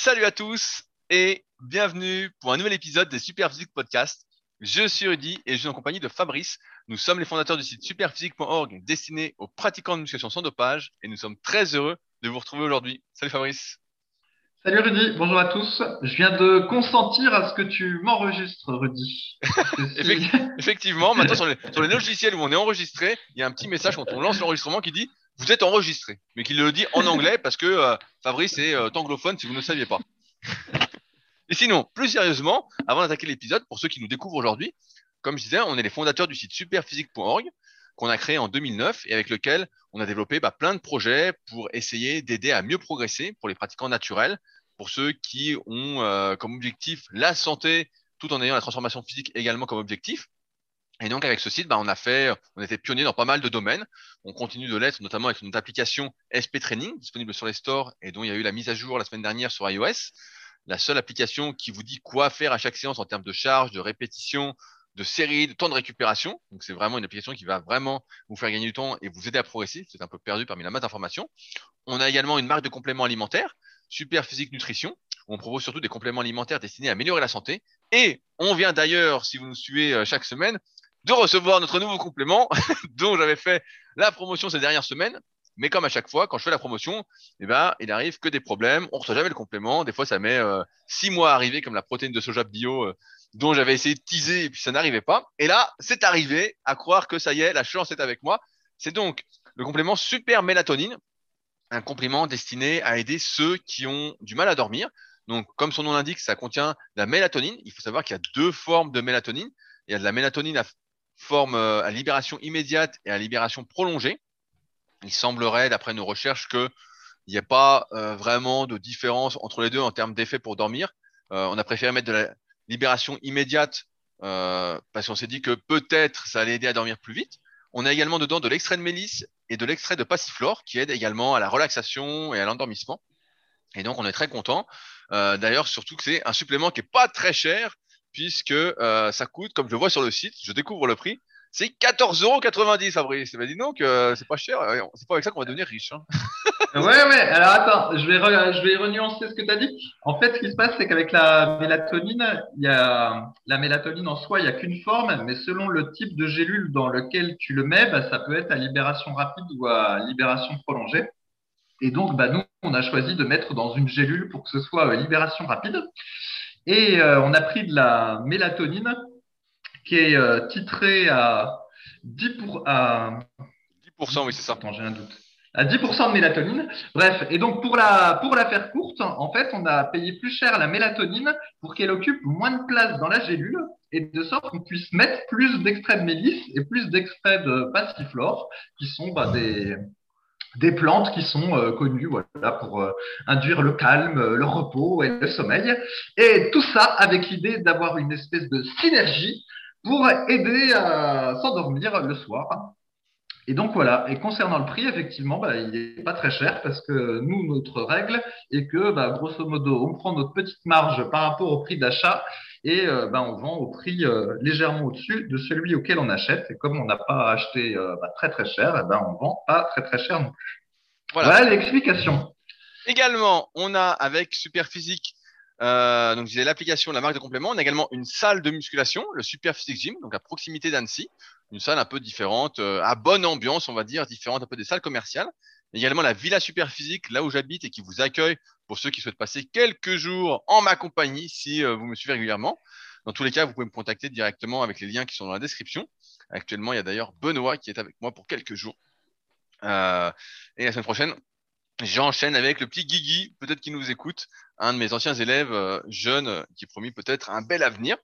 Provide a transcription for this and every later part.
Salut à tous et bienvenue pour un nouvel épisode des Superphysique Podcast. Je suis Rudy et je suis en compagnie de Fabrice. Nous sommes les fondateurs du site superphysique.org destiné aux pratiquants de musculation sans dopage et nous sommes très heureux de vous retrouver aujourd'hui. Salut Fabrice. Salut Rudy, bonjour à tous. Je viens de consentir à ce que tu m'enregistres, Rudy. Effectivement, maintenant sur les, sur les logiciels où on est enregistré, il y a un petit message quand on lance l'enregistrement qui dit vous êtes enregistré, mais qui le dit en anglais parce que euh, Fabrice est euh, anglophone si vous ne le saviez pas. Et sinon, plus sérieusement, avant d'attaquer l'épisode, pour ceux qui nous découvrent aujourd'hui, comme je disais, on est les fondateurs du site superphysique.org qu'on a créé en 2009 et avec lequel on a développé bah, plein de projets pour essayer d'aider à mieux progresser pour les pratiquants naturels, pour ceux qui ont euh, comme objectif la santé tout en ayant la transformation physique également comme objectif. Et donc avec ce site, bah, on a fait, on était pionnier dans pas mal de domaines. On continue de l'être, notamment avec notre application SP Training disponible sur les stores et dont il y a eu la mise à jour la semaine dernière sur iOS. La seule application qui vous dit quoi faire à chaque séance en termes de charge, de répétition, de série, de temps de récupération. Donc c'est vraiment une application qui va vraiment vous faire gagner du temps et vous aider à progresser. Êtes un peu perdu parmi la masse d'informations. On a également une marque de compléments alimentaires, Super Physique Nutrition. On propose surtout des compléments alimentaires destinés à améliorer la santé. Et on vient d'ailleurs, si vous nous suivez euh, chaque semaine, de recevoir notre nouveau complément dont j'avais fait la promotion ces dernières semaines. Mais comme à chaque fois, quand je fais la promotion, eh ben, il arrive que des problèmes. On reçoit jamais le complément. Des fois, ça met euh, six mois à arriver, comme la protéine de soja bio euh, dont j'avais essayé de teaser et puis ça n'arrivait pas. Et là, c'est arrivé. À croire que ça y est, la chance est avec moi. C'est donc le complément super mélatonine, un complément destiné à aider ceux qui ont du mal à dormir. Donc, comme son nom l'indique, ça contient de la mélatonine. Il faut savoir qu'il y a deux formes de mélatonine. Il y a de la mélatonine à forme euh, à libération immédiate et à libération prolongée. Il semblerait, d'après nos recherches, qu'il n'y a pas euh, vraiment de différence entre les deux en termes d'effet pour dormir. Euh, on a préféré mettre de la libération immédiate parce qu'on s'est dit que peut-être ça allait aider à dormir plus vite. On a également dedans de l'extrait de mélisse et de l'extrait de passiflore qui aide également à la relaxation et à l'endormissement. Et donc on est très content. D'ailleurs, surtout que c'est un supplément qui est pas très cher puisque euh, ça coûte, comme je vois sur le site, je découvre le prix, c'est 14,90€ Fabrice. Ben dis donc, euh, c'est pas cher, c'est pas avec ça qu'on va devenir riche. Hein. ouais, alors attends, je vais, je vais renuancer ce que tu as dit. En fait, ce qui se passe, c'est qu'avec la mélatonine, y a la mélatonine en soi, il n'y a qu'une forme, mais selon le type de gélule dans lequel tu le mets, bah, ça peut être à libération rapide ou à libération prolongée. Et donc, bah, nous, on a choisi de mettre dans une gélule pour que ce soit euh, libération rapide. Et euh, on a pris de la mélatonine qui est euh, titrée à 10%, pour, à 10% oui, c'est ça. Attends, j'ai un doute. À 10% de mélatonine. Bref, et donc pour la, pour la faire courte, en fait, on a payé plus cher la mélatonine pour qu'elle occupe moins de place dans la gélule et de sorte qu'on puisse mettre plus d'extraits de mélisse et plus d'extraits de passiflore, qui sont bah, des, des plantes qui sont euh, connues pour euh, induire le calme, le repos et le sommeil. Et tout ça avec l'idée d'avoir une espèce de synergie pour aider à s'endormir le soir. Et donc voilà, et concernant le prix, effectivement, bah, il n'est pas très cher parce que nous, notre règle est que, bah, grosso modo, on prend notre petite marge par rapport au prix d'achat et euh, bah, on vend au prix euh, légèrement au-dessus de celui auquel on achète. Et comme on n'a pas acheté euh, bah, très très cher, eh ben, on vend pas très très cher non plus. Voilà, l'explication. Également, on a avec Superphysique euh, donc, j'ai l'application, la marque de complément. On a également une salle de musculation, le Super Physique Gym, donc à proximité d'Annecy. Une salle un peu différente, euh, à bonne ambiance, on va dire, différente un peu des salles commerciales. Également la Villa Super Physique, là où j'habite et qui vous accueille pour ceux qui souhaitent passer quelques jours en ma compagnie si euh, vous me suivez régulièrement. Dans tous les cas, vous pouvez me contacter directement avec les liens qui sont dans la description. Actuellement, il y a d'ailleurs Benoît qui est avec moi pour quelques jours. Euh, et la semaine prochaine, J'enchaîne avec le petit Guigui, peut-être qu'il nous écoute, un de mes anciens élèves euh, jeunes qui promis peut-être un bel avenir.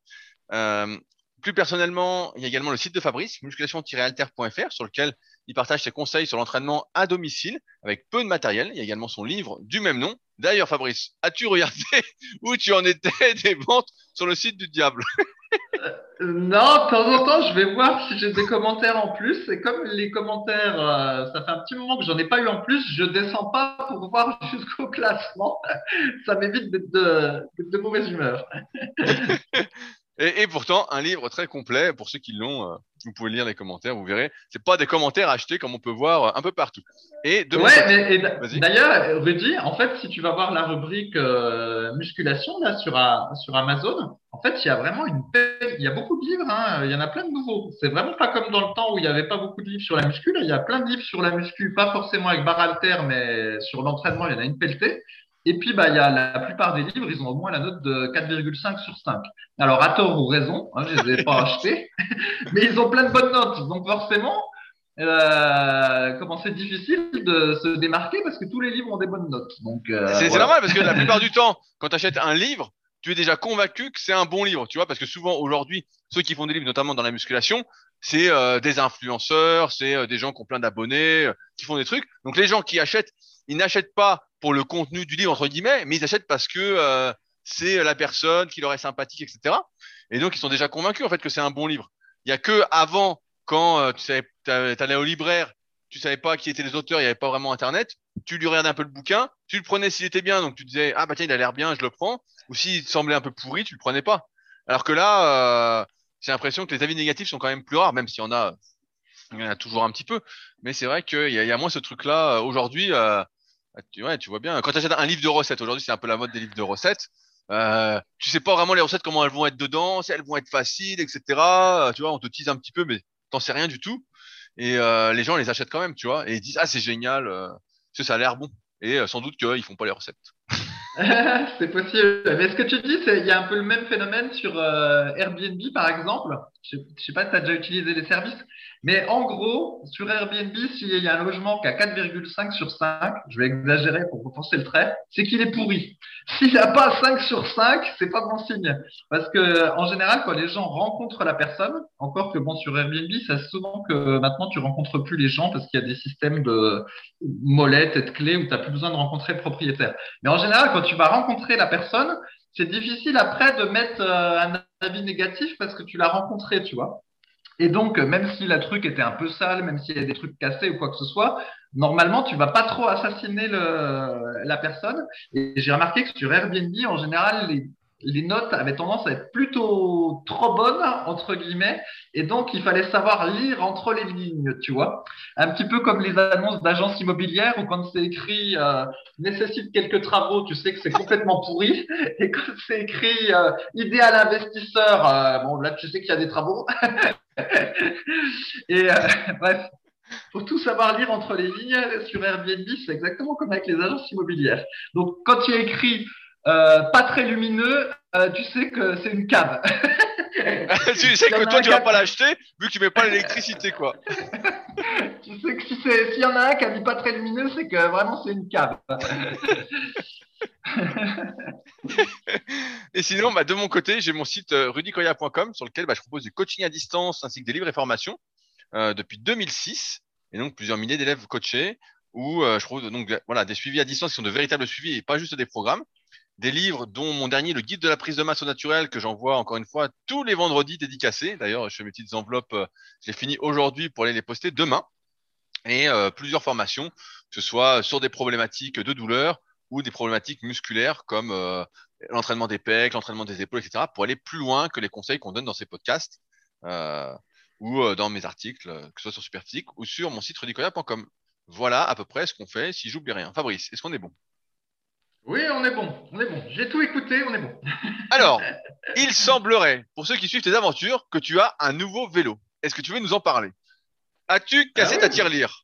Plus personnellement, il y a également le site de Fabrice, musculation-alter.fr, sur lequel il partage ses conseils sur l'entraînement à domicile avec peu de matériel. Il y a également son livre du même nom. D'ailleurs, Fabrice, as-tu regardé où tu en étais des ventes sur le site du diable? Euh, non, de temps en temps, je vais voir si j'ai des commentaires en plus. Et comme les commentaires, euh, ça fait un petit moment que j'en ai pas eu en plus, je descends pas pour voir jusqu'au classement. Ça m'évite d'être de, de, mauvaise humeur. Et, et pourtant, un livre très complet. Pour ceux qui l'ont, euh, vous pouvez lire les commentaires, vous verrez. C'est pas des commentaires achetés comme on peut voir euh, un peu partout. Et Ouais, d'ailleurs, Rudy, en fait, si tu vas voir la rubrique euh, musculation là sur, A- sur Amazon, en fait, il y a vraiment une il y a beaucoup de livres, hein, il y en a plein de nouveaux. C'est vraiment pas comme dans le temps où il n'y avait pas beaucoup de livres sur la muscu. Là, il y a plein de livres sur la muscu, pas forcément avec barre haltère, mais sur l'entraînement, il y en a une pelletée. Et puis, bah, il y a la plupart des livres, ils ont au moins la note de 4,5 sur 5. Alors, à tort ou raison, hein, je les ai pas achetés, mais ils ont plein de bonnes notes. Donc, forcément, euh, comment c'est difficile de se démarquer parce que tous les livres ont des bonnes notes. Donc, euh, C'est c'est voilà. normal parce que la plupart du temps, quand tu achètes un livre, tu es déjà convaincu que c'est un bon livre, tu vois, parce que souvent aujourd'hui, ceux qui font des livres, notamment dans la musculation, c'est euh, des influenceurs, c'est euh, des gens qui ont plein d'abonnés, euh, qui font des trucs. Donc les gens qui achètent, ils n'achètent pas pour le contenu du livre entre guillemets, mais ils achètent parce que euh, c'est la personne qui leur est sympathique, etc. Et donc ils sont déjà convaincus en fait que c'est un bon livre. Il y a que avant, quand euh, tu savais, t'allais au libraire, tu savais pas qui étaient les auteurs, il y avait pas vraiment Internet tu lui regardais un peu le bouquin, tu le prenais s'il était bien, donc tu disais ah bah tiens il a l'air bien, je le prends, ou s'il semblait un peu pourri, tu le prenais pas. Alors que là, euh, j'ai l'impression que les avis négatifs sont quand même plus rares, même s'il y en a, il y en a toujours un petit peu, mais c'est vrai qu'il y, a- moins ce truc-là euh, aujourd'hui. Tu, ouais, tu vois bien, quand tu achètes un livre de recettes, aujourd'hui c'est un peu la mode des livres de recettes. Euh, tu sais pas vraiment les recettes comment elles vont être dedans, si elles vont être faciles, etc. Euh, tu vois, on te tease un petit peu, mais t'en sais rien du tout. Et euh, les gens les achètent quand même, tu vois, et ils disent ah c'est génial. euh, parce que ça a l'air bon. Et euh, sans doute qu'ils font pas les recettes. c'est possible. Mais ce que tu dis, il y a un peu le même phénomène sur euh, Airbnb, par exemple. Je, je sais pas si tu as déjà utilisé les services, mais en gros, sur Airbnb, s'il y a un logement qui a 4,5 sur 5, je vais exagérer pour repenser le trait, c'est qu'il est pourri. S'il n'a pas 5 sur 5, c'est pas bon signe. Parce que en général, quand les gens rencontrent la personne, encore que bon sur Airbnb, ça souvent que maintenant tu rencontres plus les gens parce qu'il y a des systèmes de molettes et de clés où tu n'as plus besoin de rencontrer le propriétaire. Mais en général, quand tu vas rencontrer la personne, c'est difficile après de mettre euh, un avis négatif parce que tu l'as rencontré, tu vois. Et donc, euh, même si le truc était un peu sale, même s'il y a des trucs cassés ou quoi que ce soit, normalement, tu vas pas trop assassiner la personne. Et j'ai remarqué que sur Airbnb, en général, les, les notes avaient tendance à être plutôt trop bonnes, entre guillemets. Et donc, il fallait savoir lire entre les lignes, tu vois. Un petit peu comme les annonces d'agences immobilières où quand c'est écrit euh, nécessite quelques travaux, tu sais que c'est complètement pourri. Et quand c'est écrit euh, idéal investisseur, euh, bon, là, tu sais qu'il y a des travaux. Et bref, faut tout savoir lire entre les lignes sur Airbnb, c'est exactement comme avec les agences immobilières. Donc, quand tu écris euh, pas très lumineux, euh, tu sais que c'est une cave. tu sais que a toi tu vas pas l'acheter vu que tu mets pas l'électricité quoi. tu sais que si c'est- s'il y en a un qui a dit pas très lumineux, c'est que vraiment c'est une cave. Et sinon, bah, de mon côté, j'ai mon site euh, rudicoya.com sur lequel bah, je propose du coaching à distance ainsi que des livres et formations euh, depuis 2006 et donc plusieurs milliers d'élèves coachés où euh, je propose donc voilà des suivis à distance qui sont de véritables suivis et pas juste des programmes. Des livres dont mon dernier, le guide de la prise de masse au naturel, que j'envoie encore une fois tous les vendredis dédicacés. D'ailleurs, je fais mes petites enveloppes, euh, je les finis aujourd'hui pour aller les poster demain. Et euh, plusieurs formations, que ce soit sur des problématiques de douleur ou des problématiques musculaires comme euh, l'entraînement des pecs, l'entraînement des épaules, etc., pour aller plus loin que les conseils qu'on donne dans ces podcasts ou dans mes articles, que ce soit sur Superphysique ou sur mon site rudicoya.com. Voilà à peu près ce qu'on fait, si j'oublie rien. Fabrice, est-ce qu'on est bon? Oui, on est bon, on est bon. J'ai tout écouté, on est bon. Alors, il semblerait, pour ceux qui suivent tes aventures, que tu as un nouveau vélo. Est-ce que tu veux nous en parler? As-tu cassé Ah oui. ta tirelire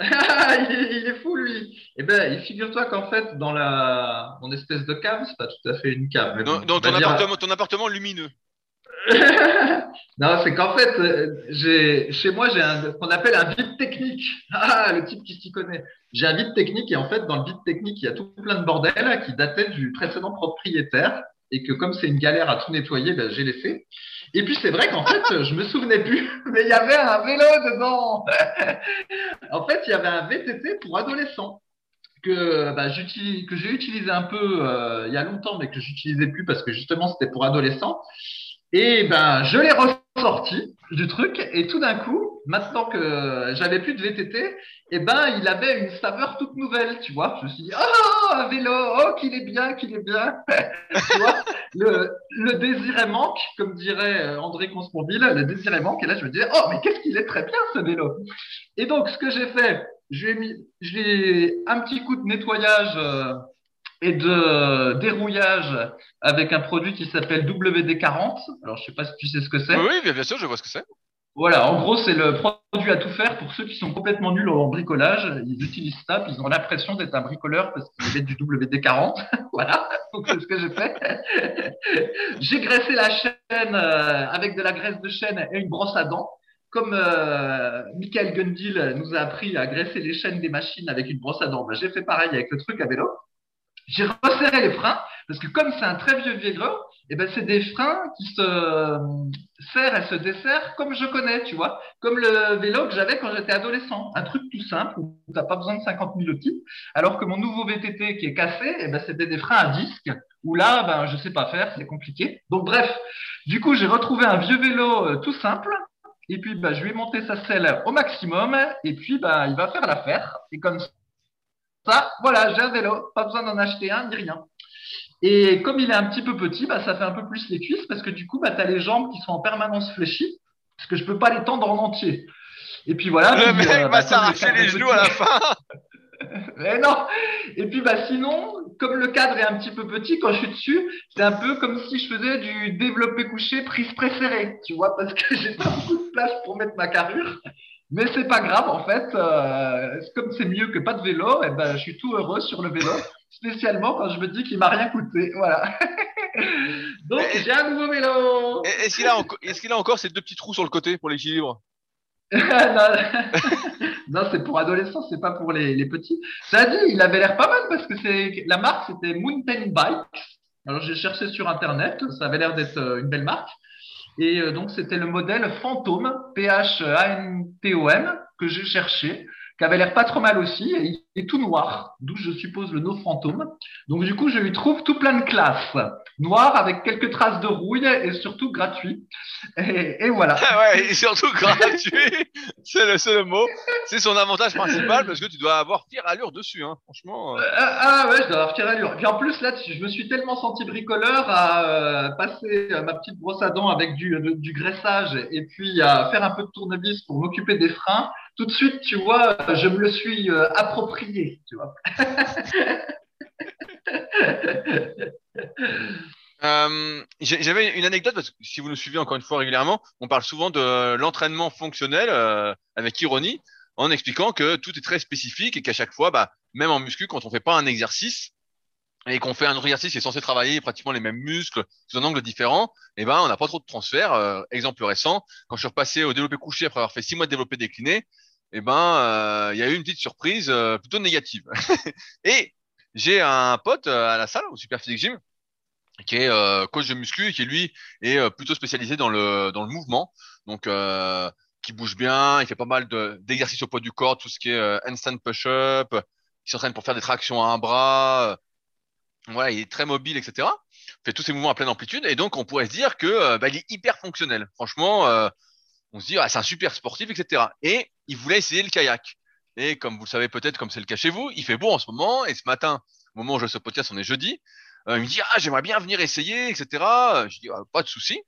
il, est, il est fou lui. Eh ben, figure-toi qu'en fait, dans la mon espèce de cave, c'est pas tout à fait une cave. mais dans, bon, dans on va ton, dire- appartement, ton appartement lumineux non, c'est qu'en fait, euh, chez moi, j'ai ce qu'on appelle un vide technique. Ah, le type qui s'y connaît. J'ai un vide technique et en fait, dans le vide technique, il y a tout plein de bordel qui datait du précédent propriétaire et que comme c'est une galère à tout nettoyer, ben, j'ai laissé. Et puis c'est vrai qu'en fait, je me souvenais plus, mais il y avait un vélo dedans. en fait, il y avait un VTT pour adolescents que j'utilise, que j'ai utilisé un peu euh, il y a longtemps, mais que j'utilisais plus parce que justement c'était pour adolescents. Et ben, je l'ai ressorti du truc et tout d'un coup, maintenant que j'avais plus de VTT, eh ben, il avait une saveur toute nouvelle, tu vois. Je me suis dit, oh, un vélo, oh, qu'il est bien, qu'il est bien. tu vois, le, désir est manque, comme dirait André Consponville, le désir est manque. Et là, je me disais, oh, mais qu'est-ce qu'il est très bien ce vélo. Et donc, ce que j'ai fait, j'ai mis, j'ai un petit coup de nettoyage euh, et de dérouillage avec un produit qui s'appelle WD-40. Alors, je sais pas si tu sais ce que c'est. Oui, oui, bien sûr, je vois ce que c'est. Voilà, en gros, c'est le produit à tout faire pour ceux qui sont complètement nuls en bricolage. Ils utilisent ça, puis ils ont l'impression d'être un bricoleur parce qu'ils mettent du WD-40. voilà, donc c'est ce que j'ai fait. j'ai graissé la chaîne euh, avec de la graisse de chêne et une brosse à dents. Comme euh, Michael Gundil nous a appris à graisser les chaînes des machines avec une brosse à dents, ben, j'ai fait pareil avec le truc à vélo. J'ai resserré les freins parce que comme c'est un très vieux vélo, eh ben c'est des freins qui se serrent et se desserrent comme je connais, tu vois, comme le vélo que j'avais quand j'étais adolescent, un truc tout simple où t'as pas besoin de 50 000 outils, alors que mon nouveau VTT qui est cassé, eh ben c'était des freins à disque où là, ben je sais pas faire, c'est compliqué. Donc bref, du coup j'ai retrouvé un vieux vélo euh, tout simple. Et puis, ben, je lui ai monté sa selle au maximum. Et puis, ben, il va faire l'affaire. Et comme ça, voilà, j'ai un vélo, pas besoin d'en acheter un ni rien. Et comme il est un petit peu petit, bah, ça fait un peu plus les cuisses parce que du coup, bah, tu as les jambes qui sont en permanence fléchies parce que je peux pas les tendre en entier. Et puis voilà. Le mec euh, va bah, s'arracher les genoux à la fin. Mais non. Et puis bah sinon, comme le cadre est un petit peu petit, quand je suis dessus, c'est un peu comme si je faisais du développé couché prise préférée, tu vois, parce que j'ai pas beaucoup de place pour mettre ma carrure. Mais c'est pas grave, en fait. Euh, comme c'est mieux que pas de vélo, et eh ben, je suis tout heureux sur le vélo, spécialement quand je me dis qu'il m'a rien coûté. Voilà. Donc, j'ai un nouveau vélo. Est-ce qu'il a, est a, encore ces deux petits trous sur le côté pour l'équilibre? Non, c'est pour adolescents, c'est pas pour les, les, petits. Ça dit, il avait l'air pas mal parce que c'est la marque, c'était Mountain Bikes. Alors j'ai cherché sur internet, ça avait l'air d'être euh, une belle marque. Et euh, donc, c'était le modèle Phantom, P-H-A-N-T-O-M, que j'ai cherché, qui avait l'air pas trop mal aussi, et il est tout noir, d'où je suppose le nom Fantôme. Donc, du coup, je lui trouve tout plein de classes. Noir avec quelques traces de rouille et surtout gratuit. Et, voilà. ouais, et surtout gratuit, c'est le, seul mot. C'est son avantage principal parce que tu dois avoir fière allure dessus, hein. franchement. Euh. Euh, ah, ouais, je dois avoir fière allure. Puis en plus, là, je me suis tellement senti bricoleur à passer ma petite brosse à dents avec du, du graissage et puis à faire un peu de tournevis pour m'occuper des freins tout de suite, tu vois, je me le suis euh, approprié, tu vois. Euh, j'avais une anecdote parce que si vous nous suivez encore une fois régulièrement, on parle souvent de l'entraînement fonctionnel euh, avec ironie, en expliquant que tout est très spécifique et qu'à chaque fois, bah, même en muscu, quand on fait pas un exercice et qu'on fait un exercice qui est censé travailler pratiquement les mêmes muscles sous un angle différent, eh ben on n'a pas trop de transfert. exemple récent, quand je suis repassé au développé couché après avoir fait six mois de développé décliné, eh ben, euh, il y a eu une petite surprise euh, plutôt négative. et j'ai un pote euh, à la salle, au Super Physique Gym, qui est coach de muscu qui lui est plutôt spécialisé dans le dans le mouvement, donc qui bouge bien, il fait pas mal d'exercices au poids du corps, tout ce qui est handstand push-up, il s'entraîne pour faire des tractions à un bras, voilà, il est très mobile, etc. fait tous ces mouvements à pleine amplitude et donc on pourrait se dire que bah, il est hyper fonctionnel. Franchement, on se dit ah, c'est un super sportif, etc. Et il voulait essayer le kayak. Et comme vous le savez peut-être, comme c'est le cas chez vous, il fait beau en ce moment. Et ce matin, au moment où je ce podcast, on est jeudi, euh, il me dit ah j'aimerais bien venir essayer, etc. Je dis ah, pas de souci.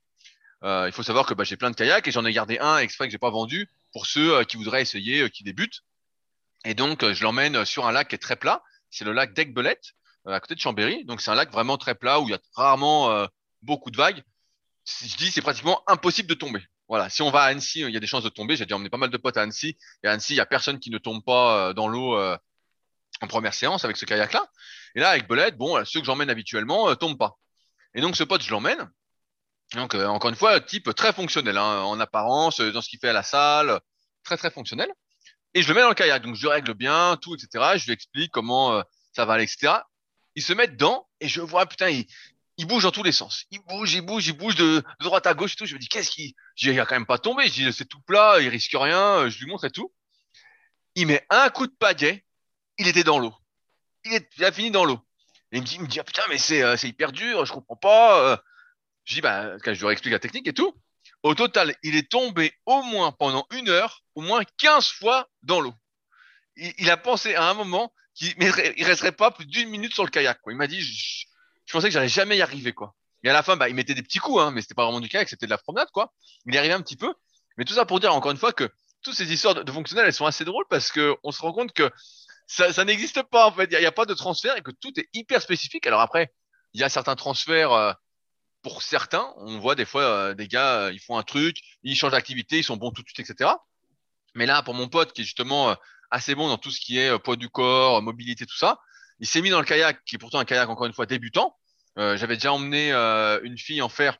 Euh, il faut savoir que bah, j'ai plein de kayaks et j'en ai gardé un exprès que j'ai pas vendu pour ceux euh, qui voudraient essayer, qui débutent. Et donc je l'emmène sur un lac qui est très plat. C'est le lac d'Aigbelette, à côté de Chambéry. Donc c'est un lac vraiment très plat où il y a rarement beaucoup de vagues. Je dis c'est pratiquement impossible de tomber. Voilà, si on va à Annecy, il y a des chances de tomber. J'ai déjà emmené pas mal de potes à Annecy. Et à Annecy, il y a personne qui ne tombe pas euh, dans l'eau euh, en première séance avec ce kayak-là. Et là, avec Belette, bon, ceux que j'emmène habituellement ne euh, tombent pas. Et donc, ce pote, je l'emmène. Donc, encore une fois, type très fonctionnel, hein, en apparence, dans ce qu'il fait à la salle, très, très fonctionnel. Et je le mets dans le kayak. Donc, je règle bien, tout, etc. Je lui explique comment ça va aller, etc. Il se met dedans et je vois, putain, il, il bouge dans tous les sens. Il bouge, il bouge, il bouge de, droite à gauche et tout. Je me dis, qu'est-ce qu'il, il a quand même pas tombé. Je dis, c'est tout plat, il risque rien. Je lui montre et tout. Il met un coup de pagaie. Il était dans l'eau. Il, a fini dans l'eau. Il me dit, il me dit, ah, putain, mais c'est, euh, c'est hyper dur, je comprends pas. Je dis, bah, je lui explique la technique et tout. Au total, il est tombé au moins pendant une heure, au moins 15 fois dans l'eau. Il, a pensé à un moment qu'il ne resterait pas plus d'une minute sur le kayak. Il m'a dit, je, je pensais que j'allais jamais y arriver. quoi. Et à la fin, bah, il mettait des petits coups, hein, mais c'était pas vraiment du kayak, c'était de la promenade. quoi. Il y arrivait un petit peu. Mais tout ça pour dire encore une fois que toutes ces histoires de, fonctionnels, elles sont assez drôles parce que on se rend compte que ça, ça n'existe pas en fait. Il n'y a, a, pas de transfert et que tout est hyper spécifique. Alors après, il y a certains transferts euh, pour certains. On voit des fois euh, des gars, euh, ils font un truc, ils changent d'activité, ils sont bons tout de suite, etc. Mais là, pour mon pote qui est justement euh, assez bon dans tout ce qui est euh, poids du corps, mobilité, tout ça, il s'est mis dans le kayak, qui est pourtant un kayak encore une fois débutant. J'avais déjà emmené une fille en fer,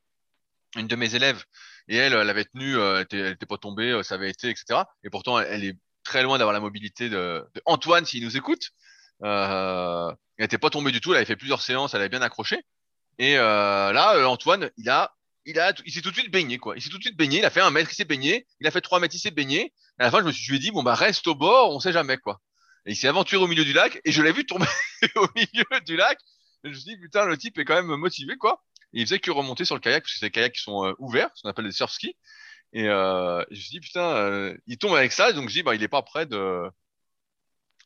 une de mes élèves, et elle, elle avait tenu, elle était, elle était pas tombée, ça avait été, etc. Et pourtant, elle, est très loin d'avoir la mobilité de, de Antoine s'il nous écoute. Euh, elle n'était pas tombée du tout, elle avait fait plusieurs séances, elle avait bien accroché. Et euh, là, euh, Antoine, il a, il a, il s'est tout de suite baigné quoi. Il s'est tout de suite baigné. Il a fait un mètre, il s'est baigné. Il a fait trois mètres, il s'est baigné. À la fin, je me suis, dit bon bah reste au bord, on sait jamais quoi. Et il s'est aventuré au milieu du lac et je l'ai vu tomber au milieu du lac. Et je me suis dit putain le type est quand même motivé quoi. Et il faisait que remonter sur le kayak parce que c'est des kayaks qui sont euh, ouverts, ce qu'on appelle des surf skis. Et euh, je me suis dit putain, euh, il tombe avec ça, donc je dis bah il est pas prêt de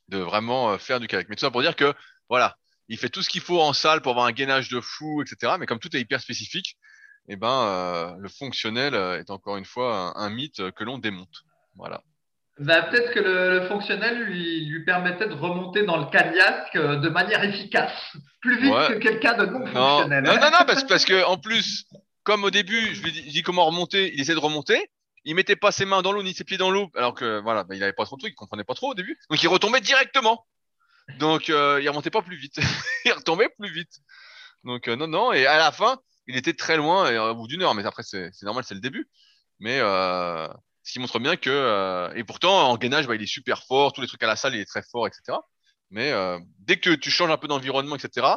de vraiment faire du kayak. Mais tout ça pour dire que voilà, il fait tout ce qu'il faut en salle pour avoir un gainage de fou, etc. Mais comme tout est hyper spécifique, eh ben, euh, le fonctionnel est encore une fois un, un mythe que l'on démonte. Voilà. Bah, peut-être que le, le, fonctionnel lui, lui permettait de remonter dans le kayak euh, de manière efficace, plus vite ouais. que quelqu'un de non fonctionnel. Non, non, non, parce, parce que en plus, comme au début, je lui dis, dis comment remonter, il essaie de remonter. Il mettait pas ses mains dans l'eau ni ses pieds dans l'eau, alors que voilà, bah, il avait pas trop de trucs, il comprenait pas trop au début. Donc il retombait directement. Donc, euh, il remontait pas plus vite. il retombait plus vite. Donc, euh, non, non. Et à la fin, il était très loin, et, euh, au bout d'une heure. Mais après, c'est normal, c'est le début. Mais euh, ce qui montre bien que. Euh, et pourtant, en gainage, bah, il est super fort. Tous les trucs à la salle, il est très fort, etc. Mais euh, dès que tu changes un peu d'environnement, etc.,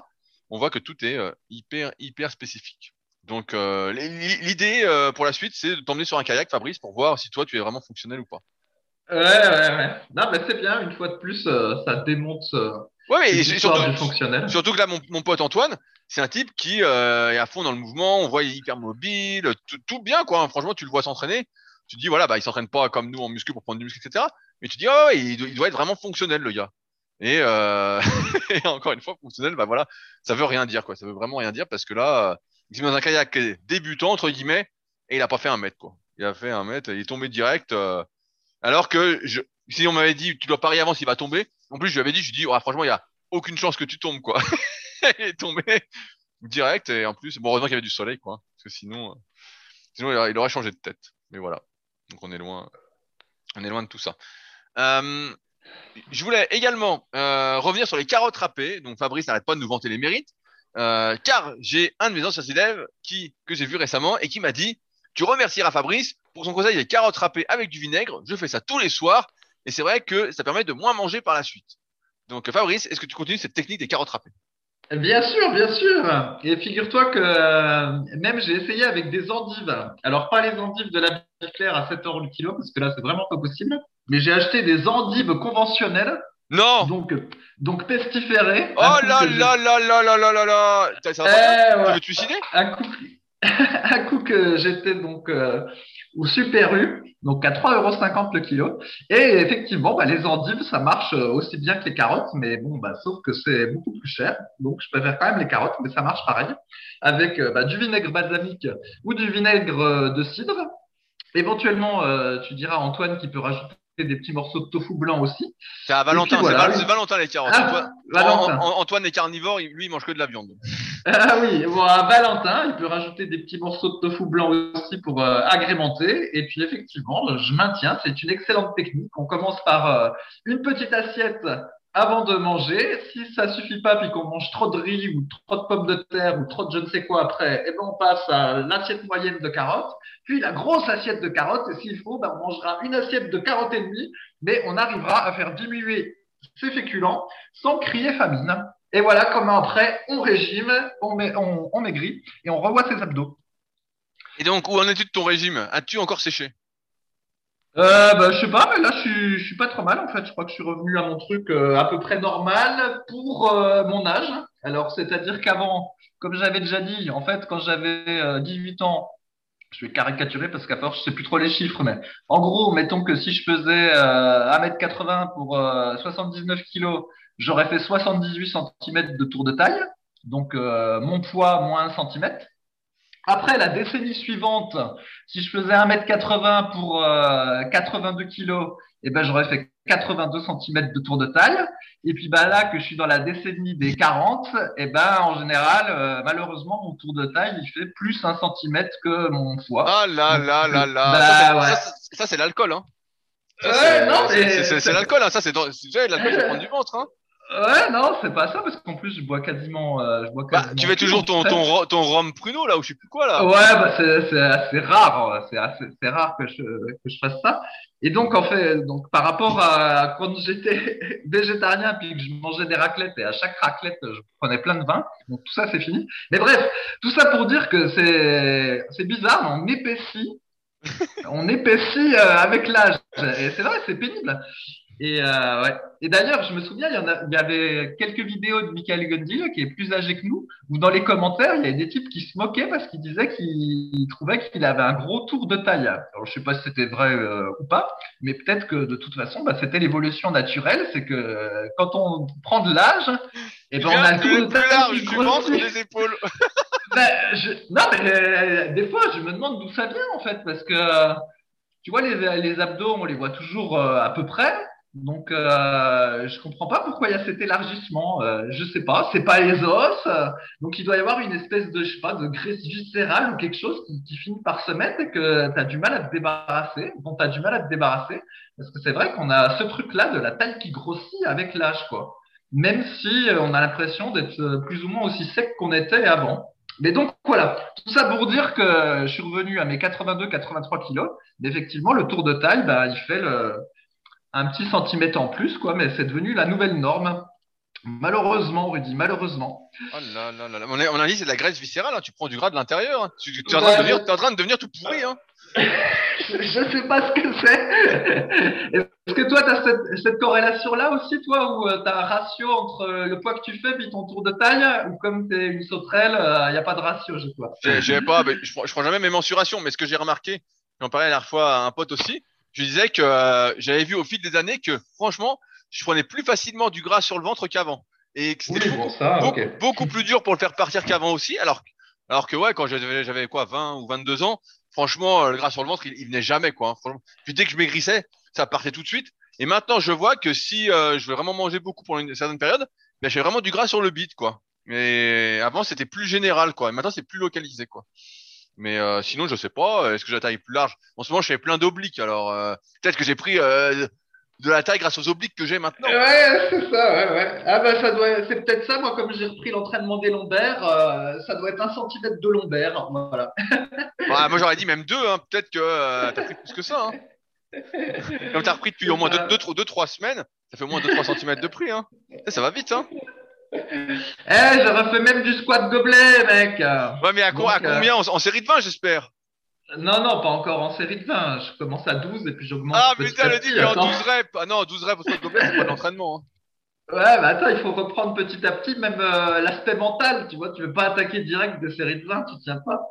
on voit que tout est hyper, hyper spécifique. Donc, l'idée pour la suite, c'est de t'emmener sur un kayak, Fabrice, pour voir si toi, tu es vraiment fonctionnel ou pas. Ouais, ouais, ouais. Non, mais c'est bien, une fois de plus, euh, ça démonte euh, ouais, et surtout. Surtout que là, mon, mon pote Antoine, c'est un type qui euh, est à fond dans le mouvement, on voit il est hyper mobile, tout, tout bien, quoi. Franchement, tu le vois s'entraîner. Tu dis, voilà, bah, il s'entraîne pas comme nous en muscu pour prendre du muscle, etc. Mais tu dis, oh, il, il doit être vraiment fonctionnel, le gars. Et, euh, et encore une fois, fonctionnel, bah voilà, ça veut rien dire, quoi. Ça veut vraiment rien dire parce que là, il est dans un kayak débutant, entre guillemets, et il a pas fait un mètre, quoi. Il a fait un mètre, il est tombé direct. Euh, alors que si on m'avait dit, tu dois parier avant s'il va tomber, en plus, je lui avais dit, je lui dis, oh, franchement, il y a aucune chance que tu tombes, quoi. il est tombé direct, et en plus, heureusement qu'il y avait du soleil, quoi. Parce que sinon, euh, sinon, il aurait, changé de tête. Mais voilà. Donc, on est loin, on est loin de tout ça. Euh, je voulais également euh, revenir sur les carottes râpées. Donc, Fabrice n'arrête pas de nous vanter les mérites. Euh, car j'ai un de mes anciens élèves qui, que j'ai vu récemment et qui m'a dit, tu remercieras Fabrice pour son conseil des carottes râpées avec du vinaigre. Je fais ça tous les soirs et c'est vrai que ça permet de moins manger par la suite. Donc Fabrice, est-ce que tu continues cette technique des carottes râpées? Bien sûr, bien sûr. Et figure-toi que euh, même j'ai essayé avec des endives. Alors pas les endives de la claire à 7 euros le kilo parce que là c'est vraiment pas possible. Mais j'ai acheté des endives conventionnelles. Non. Donc donc pestiférées. Oh là là là là là là là là. Eh. Tu veux te suicider? Un un coup que j'étais donc euh, au Super U, donc à 3,50€ le kilo. Et effectivement, bah, les endives, ça marche aussi bien que les carottes, mais bon, bah, sauf que c'est beaucoup plus cher. Donc je préfère quand même les carottes, mais ça marche pareil, avec euh, bah, du vinaigre balsamique ou du vinaigre de cidre. Éventuellement, euh, tu diras Antoine qui peut rajouter des petits morceaux de tofu blanc aussi. C'est à Valentin, c'est Valentin les carottes. Ah. Antoine est carnivore, lui il mange que de la viande. Ah oui, bon, à Valentin, il peut rajouter des petits morceaux de tofu blanc aussi pour euh, agrémenter. Et puis effectivement, je maintiens, c'est une excellente technique. On commence par euh, une petite assiette avant de manger. Si ça suffit pas, puis qu'on mange trop de riz ou trop de pommes de terre ou trop de je ne sais quoi après, eh ben on passe à l'assiette moyenne de carottes, puis la grosse assiette de carottes. Et s'il faut, ben on mangera une assiette de carottes et demie, mais on arrivera à faire diminuer ces féculents sans crier famine. Et voilà comment après on régime, on, met, on, on maigrit et on revoit ses abdos. Et donc, où en es-tu de ton régime? As-tu encore séché? Euh, bah, je sais pas, mais là, je suis, je suis pas trop mal, en fait. Je crois que je suis revenu à mon truc euh, à peu près normal pour euh, mon âge. Alors, c'est-à-dire qu'avant, comme j'avais déjà dit, en fait, quand j'avais 18 ans, je vais caricaturer parce qu'à force, je sais plus trop les chiffres, mais en gros, mettons que si je faisais euh, 1m80 pour euh, 79 kg, j'aurais fait 78 cm de tour de taille. Donc, euh, mon poids moins 1 cm. Après, la décennie suivante, si je faisais 1m80 pour euh, 82 kg, eh ben, j'aurais fait 82 cm de tour de taille. Et puis bah, là, que je suis dans la décennie des 40, eh ben, en général, euh, malheureusement, mon tour de taille, il fait plus 1 cm que mon poids. Ah là là là là. Bah, ça, c'est- ouais. ça, ça, l'alcool, hein. Ça, Ouais, c'est- l'alcool, hein. Ça, c'est l'alcool, c'est prendre du ventre, hein. Ouais, non, c'est pas ça, parce qu'en plus, je bois quasiment. euh, je bois Bah, quasiment tu fais toujours ton, ton, ton rhum pruneau, là, ou je sais plus quoi, là. Ouais, bah c'est c'est assez rare, euh, c'est assez c'est rare que je que je fasse ça. Et donc en fait, donc par rapport à quand j'étais végétarien puis que je mangeais des raclettes et à chaque raclette je prenais plein de vin, donc tout ça c'est fini. Mais bref, tout ça pour dire que c'est c'est bizarre, mais on épaissit, on épaissit euh, avec l'âge. Et c'est vrai, c'est pénible. Et, euh, ouais. et d'ailleurs, je me souviens, il y, en a, il y avait quelques vidéos de Michael Gundil, qui est plus âgé que nous, où dans les commentaires, il y avait des types qui se moquaient parce qu'ils disaient qu'ils trouvaient qu'il avait un gros tour de taille. Alors, je sais pas si c'était vrai euh, ou pas, mais peut-être que de toute façon, bah, c'était l'évolution naturelle, c'est que euh, quand on prend de l'âge, et ben, on a le tour de taille large qui grossit. des épaules. Ben, je... Non, mais euh, des fois, je me demande d'où ça vient, en fait, parce que, euh, tu vois, les, les abdos, on les voit toujours euh, à peu près. Donc, euh, je comprends pas pourquoi il y a cet élargissement. Euh, je sais pas, c'est pas les os. euh, donc, il doit y avoir une espèce de, je sais pas, de graisse viscérale ou quelque chose qui, finit par se mettre et que tu du mal à te débarrasser, dont tu du mal à te débarrasser. Parce que c'est vrai qu'on a ce truc-là de la taille qui grossit avec l'âge, quoi. Même si euh, on a l'impression d'être euh, plus ou moins aussi sec qu'on était avant. Mais donc voilà, tout ça pour dire que je suis revenu à mes 82-83 kilos. Mais effectivement, le tour de taille, bah, il fait le, un petit centimètre en plus, quoi. Mais c'est devenu la nouvelle norme. Malheureusement, Rudy, malheureusement. Oh là là là là. On, a dit c'est de la graisse viscérale, hein. tu prends du gras de l'intérieur. hein. Tu, tu es, en train de devenir, mais- t'es en train de devenir tout pourri. Hein. Je je sais pas ce que c'est. Est-ce que toi, tu as cette, cette corrélation-là aussi, toi, où tu as un ratio entre euh, le poids que tu fais et ton tour de taille, ou comme tu es une sauterelle, il n'y a pas de ratio chez toi? Je sais pas, mais je, prends, je prends jamais mes mensurations, mais ce que j'ai remarqué, j'en parlais la dernière fois à un pote aussi, je disais que euh, j'avais vu au fil des années que franchement, je prenais plus facilement du gras sur le ventre qu'avant. Et que c'était beaucoup, plus dur pour le faire partir qu'avant aussi. Alors, alors que ouais, quand j'avais j'avais quoi, 20 ou 22 ans, franchement, euh, le gras sur le ventre, il, il venait jamais quoi. hein. Puis dès que je maigrissais, ça partait tout de suite. Et maintenant, je vois que si euh, je veux vraiment manger beaucoup pour une certaine période, ben, j'ai vraiment du gras sur le bide quoi. Mais avant, c'était plus général quoi. Et maintenant, c'est plus localisé quoi. Mais euh, sinon, je sais pas. Est-ce que j'ai la taille plus large? En ce moment, je fais plein d'obliques. Alors, euh, peut-être que j'ai pris euh, de la taille grâce aux obliques que j'ai maintenant. Ouais, c'est ça, ouais, ouais. Ah bah ça doit, c'est peut-être ça, moi, comme j'ai repris l'entraînement des lombaires, euh, ça doit être un centimètre de lombaire, voilà. Ouais, moi, j'aurais dit même deux. Hein. Peut-être que euh, t'as pris plus que ça. Hein. Comme t'as repris depuis au moins 2-3 deux, deux, deux, trois semaines, ça fait au moins 2-3 cm de prix. Hein. Ça, ça va vite. Hein. Eh, j'ai refait même du squat gobelet, mec. Ouais, mais à, co- Donc, à euh, combien en, en série de 20, j'espère? Non, non, pas encore en série de 20. Je commence à 12 et puis j'augmente. Ah, putain, le dit, en Attends. 12 reps. Ah non, 12 reps au squat gobelet, c'est pas de l'entraînement. Hein. Ouais, bah attends, il faut reprendre petit à petit, même euh, l'aspect mental, tu vois. Tu veux pas attaquer direct des séries de 20, tu tiens pas.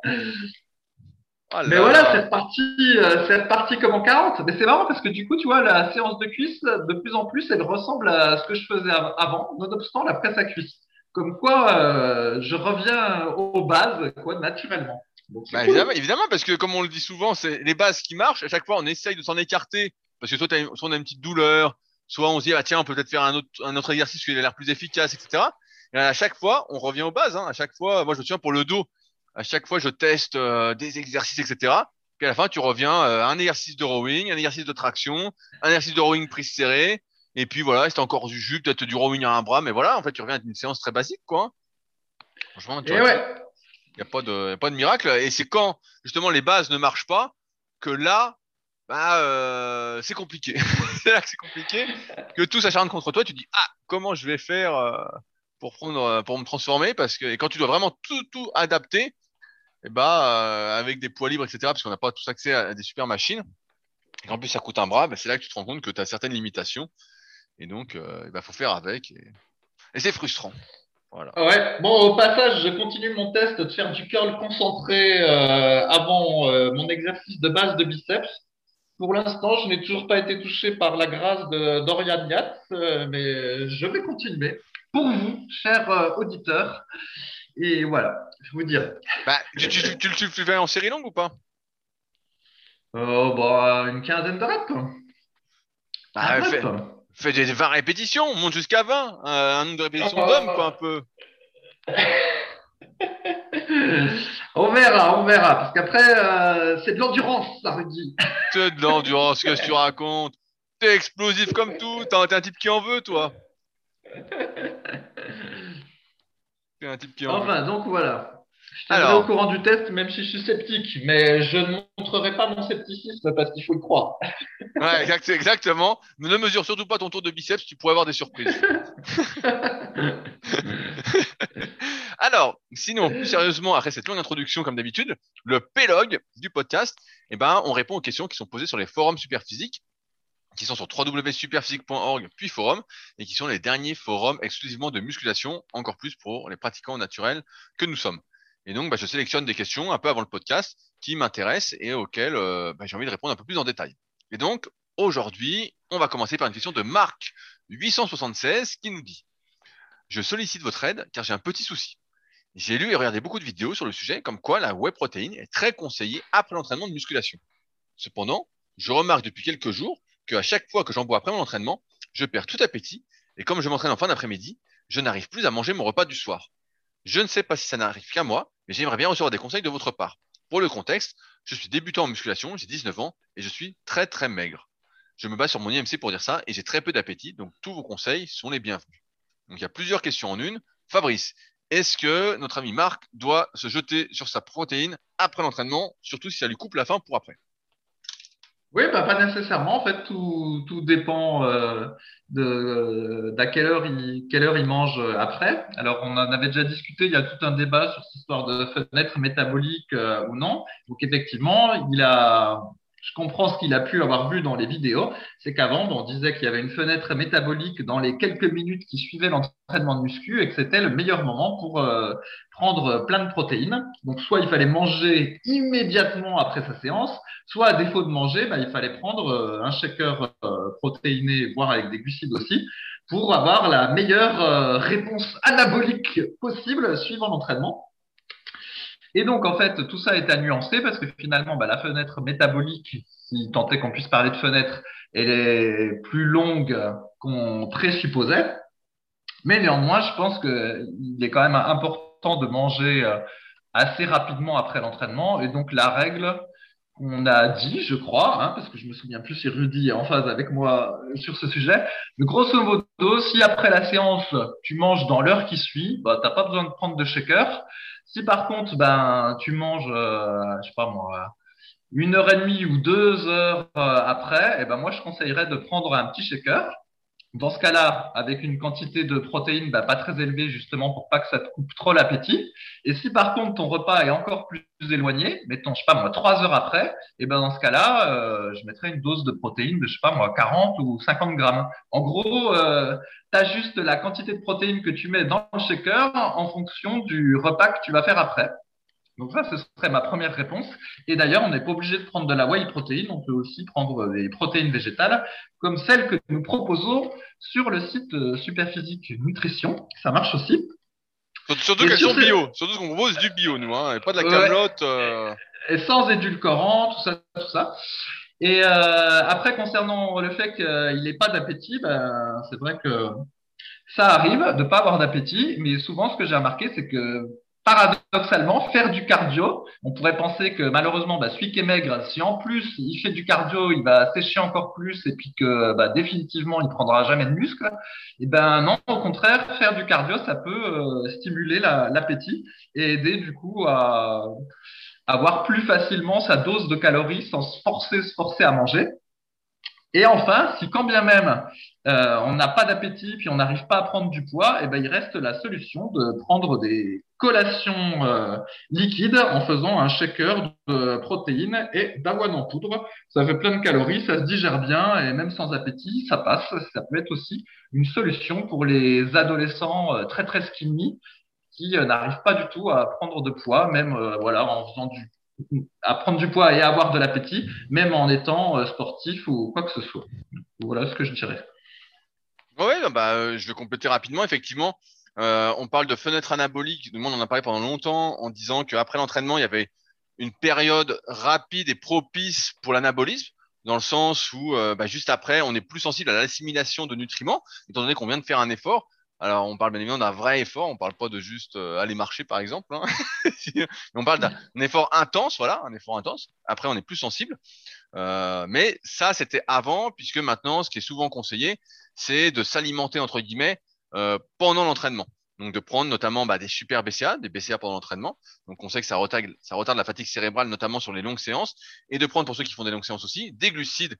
Ah Mais là voilà, là. c'est reparti, euh, comme en 40. Mais c'est marrant parce que du coup, tu vois, la séance de cuisse, de plus en plus, elle ressemble à ce que je faisais av- avant, nonobstant la presse à cuisse. Comme quoi, euh, je reviens aux bases, quoi, naturellement. Donc, Bah, cool. évidemment, évidemment, parce que comme on le dit souvent, c'est les bases qui marchent. À chaque fois, on essaye de s'en écarter parce que soit, une- soit on a une petite douleur, soit on se dit ah tiens, on peut peut-être faire un autre, un autre exercice qui a l'air plus efficace, etc. Et à chaque fois, on revient aux bases. Hein. À chaque fois, moi je me souviens pour le dos, à chaque fois je teste euh, des exercices, etc. Puis à la fin, tu reviens euh, à un exercice de rowing, un exercice de traction, un exercice de rowing prise serrée. Et puis voilà, c'était encore du jus, peut-être du rowing à un bras, mais voilà, en fait, tu reviens à une séance très basique, quoi. Franchement, tu Et vois, ouais. il n'y a pas de, y a pas de miracle. Et c'est quand, justement, les bases ne marchent pas que là, bah, euh, c'est compliqué. c'est là que c'est compliqué, que tout s'acharne contre toi. Tu dis, ah, comment je vais faire euh, pour prendre, euh, pour me transformer? Parce que et quand tu dois vraiment tout, tout adapter, et bah, euh, avec des poids libres, etc., parce qu'on n'a pas tous accès à, des super machines, et qu'en plus ça coûte un bras, bah, c'est là que tu te rends compte que tu as certaines limitations. Et donc, euh, il bah, faut faire avec. Et, c'est frustrant. Voilà. Ouais, bon, au passage, je continue mon test de faire du curl concentré euh, avant euh, mon exercice de base de biceps. Pour l'instant, je n'ai toujours pas été touché par la grâce de Dorian euh, mais je vais continuer. Pour vous, chers euh, auditeurs. Et voilà, je vous dire. Bah, tu, tu, tu, tu, tu le fais en série longue ou pas? Oh, bah, une quinzaine de reps. Bah, Un fais, des 20 répétitions, monte jusqu'à 20. euh, un nombre de répétitions Oh. d'homme, quoi, un peu. on verra, on verra. Parce qu'après, euh, c'est de l'endurance, ça, Rudy. C'est de l'endurance, qu'est-ce que tu racontes? T'es explosif comme tout, t'es un- t'es un type qui en veut, toi. T'es un type qui en veut. Enfin, donc voilà. Je Alors. au courant du test, même si je suis sceptique. Mais je ne montrerai pas mon scepticisme parce qu'il faut y croire. Ouais, exact- exactement. Ne mesure surtout pas ton tour de biceps, tu pourrais avoir des surprises. Alors, sinon, plus sérieusement, après cette longue introduction, comme d'habitude, le P-log du podcast, eh ben, on répond aux questions qui sont posées sur les forums Superphysique, qui sont sur www.superphysique.org, puis forum, et qui sont les derniers forums exclusivement de musculation, encore plus pour les pratiquants naturels que nous sommes. Et donc, bah, je sélectionne des questions un peu avant le podcast qui m'intéressent et auxquelles euh, bah, j'ai envie de répondre un peu plus en détail. Et donc, aujourd'hui, on va commencer par une question de Marc 876 qui nous dit Je sollicite votre aide car j'ai un petit souci. J'ai lu et regardé beaucoup de vidéos sur le sujet, comme quoi la whey protéine est très conseillée après l'entraînement de musculation. Cependant, je remarque depuis quelques jours qu'à chaque fois que j'en bois après mon entraînement, je perds tout appétit et comme je m'entraîne en fin d'après-midi, je n'arrive plus à manger mon repas du soir. Je ne sais pas si ça n'arrive qu'à moi, mais j'aimerais bien recevoir des conseils de votre part. Pour le contexte, je suis débutant en musculation, j'ai 19 ans et je suis très très maigre. Je me base sur mon IMC pour dire ça et j'ai très peu d'appétit, donc tous vos conseils sont les bienvenus. Donc il y a plusieurs questions en une. Fabrice, est-ce que notre ami Marc doit se jeter sur sa protéine après l'entraînement, surtout si ça lui coupe la faim pour après? Oui, bah, pas nécessairement. En fait, tout, tout dépend euh, de d'à quelle heure il quelle heure il mange après. Alors, on en avait déjà discuté. Il y a tout un débat sur cette histoire de fenêtre métabolique euh, ou non. Donc, effectivement, il a. Je comprends ce qu'il a pu avoir vu dans les vidéos, c'est qu'avant, on disait qu'il y avait une fenêtre métabolique dans les quelques minutes qui suivaient l'entraînement de muscu et que c'était le meilleur moment pour euh, prendre plein de protéines. Donc, soit il fallait manger immédiatement après sa séance, soit à défaut de manger, bah, il fallait prendre euh, un shaker euh, protéiné, voire avec des glucides aussi, pour avoir la meilleure réponse anabolique possible suivant l'entraînement. Et donc, en fait, tout ça est à nuancer parce que finalement, bah, la fenêtre métabolique, si tant est qu'on puisse parler de fenêtre, elle est plus longue qu'on présupposait. Mais néanmoins, je pense qu'il est quand même important de manger euh, assez rapidement après l'entraînement. Et donc, la règle qu'on a dit, je crois, hein, parce que je me souviens plus si Rudy est en phase avec moi sur ce sujet, mais grosso modo, si après la séance, tu manges dans l'heure qui suit, bah, t'as pas besoin de prendre de shaker. Si par contre, ben, tu manges, euh, je sais pas moi, une heure et demie ou deux heures euh, après, eh ben moi, je conseillerais de prendre un petit shaker. Dans ce cas-là, avec une quantité de protéines bah, pas très élevée, justement, pour pas que ça te coupe trop l'appétit. Et si par contre ton repas est encore plus éloigné, mettons, je sais pas moi, trois heures après, et ben dans ce cas-là, euh, je mettrais une dose de protéines de, je sais pas moi, 40 ou 50 grammes. En gros, euh, tu ajustes la quantité de protéines que tu mets dans le shaker en fonction du repas que tu vas faire après. Donc ça, ce serait ma première réponse. Et d'ailleurs, on n'est pas obligé de prendre de la whey protéine, on peut aussi prendre des protéines végétales, comme celles que nous proposons sur le site euh, Superphysique Nutrition. Ça marche aussi. Surtout, qu'elles sur sont bio. Surtout qu'on propose du bio, nous, hein, et pas de la Ouais. camelote. euh. et sans édulcorant, tout ça, tout ça. Et euh, après, concernant le fait qu'il n'ait pas d'appétit, ben, c'est vrai que ça arrive de pas avoir d'appétit, mais souvent, ce que j'ai remarqué, c'est que paradoxalement, faire du cardio, on pourrait penser que malheureusement, bah, celui qui est maigre, si en plus il fait du cardio, il va sécher encore plus et puis que bah, définitivement il prendra jamais de muscle, et ben non, au contraire, faire du cardio, ça peut euh, stimuler la- l'appétit et aider du coup à avoir plus facilement sa dose de calories sans forcer, se forcer à manger. Et enfin, si quand bien même euh, on n'a pas d'appétit, puis on n'arrive pas à prendre du poids, et ben il reste la solution de prendre des collations euh, liquides en faisant un shaker de protéines et d'avoine en poudre. Ça fait plein de calories, ça se digère bien et même sans appétit, ça passe. Ça peut être aussi une solution pour les adolescents euh, très très skinny qui n'arrivent pas du tout à prendre de poids, même voilà en faisant du à prendre du poids et avoir de l'appétit, même en étant sportif ou quoi que ce soit. Voilà ce que je dirais. Oui, bah, euh, je vais compléter rapidement. Effectivement, euh, on parle de fenêtre anabolique. Nous, on en a parlé pendant longtemps en disant qu'après l'entraînement, il y avait une période rapide et propice pour l'anabolisme, dans le sens où euh, bah, juste après, on est plus sensible à l'assimilation de nutriments, étant donné qu'on vient de faire un effort. Alors, on parle bien évidemment d'un vrai effort, on parle pas de juste aller marcher, par exemple. Hein. on parle d'un effort intense, voilà, un effort intense. Après, on est plus sensible. mais ça, c'était avant, puisque maintenant, ce qui est souvent conseillé, c'est de s'alimenter entre guillemets euh, pendant l'entraînement. Donc de prendre notamment bah, des super BCA, des BCA pendant l'entraînement. Donc on sait que ça retarde, ça retarde la fatigue cérébrale, notamment sur les longues séances, et de prendre pour ceux qui font des longues séances aussi des glucides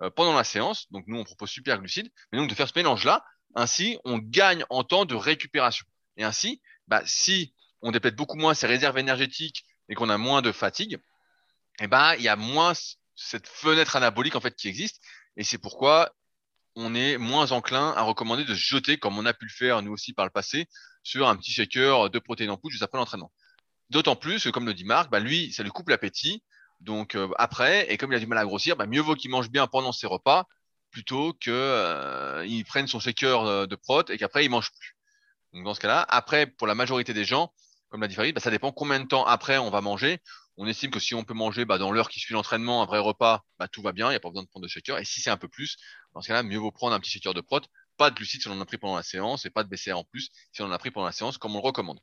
euh, pendant la séance. Donc nous on propose super glucides, mais donc de faire ce mélange-là. Ainsi on gagne en temps de récupération. Et ainsi, bah, si on déplète beaucoup moins ses réserves énergétiques et qu'on a moins de fatigue, eh ben il y a moins cette fenêtre anabolique en fait qui existe. Et c'est pourquoi on est moins enclin à recommander de se jeter, comme on a pu le faire nous aussi par le passé, sur un petit shaker de protéines en poudre juste après l'entraînement. D'autant plus que, comme le dit Marc, bah, lui, ça lui coupe l'appétit. Donc euh, après, et comme il a du mal à grossir, bah, mieux vaut qu'il mange bien pendant ses repas plutôt qu'il euh, prenne son shaker euh, de prot et qu'après il mange plus. Donc dans ce cas-là, après, pour la majorité des gens, comme l'a dit Farid, bah, ça dépend combien de temps après on va manger. On estime que si on peut manger bah, dans l'heure qui suit l'entraînement un vrai repas, tout va bien, il n'y a pas besoin de prendre de shaker. Et si c'est un peu plus, dans ce cas-là, mieux vaut prendre un petit shaker de prot, pas de glucides si on en a pris pendant la séance et pas de BCA en plus si on en a pris pendant la séance, comme on le recommande.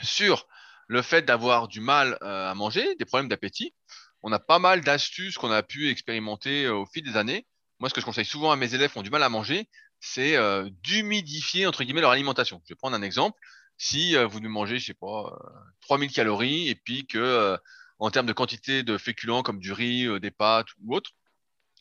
Sur le fait d'avoir du mal euh, à manger, des problèmes d'appétit, on a pas mal d'astuces qu'on a pu expérimenter euh, au fil des années. Moi, ce que je conseille souvent à mes élèves qui ont du mal à manger, c'est euh, d'humidifier entre guillemets leur alimentation. Je vais prendre un exemple si vous ne mangez, je sais pas, 3000 euh, calories et puis que en termes de quantité de féculents comme du riz, des pâtes ou autre,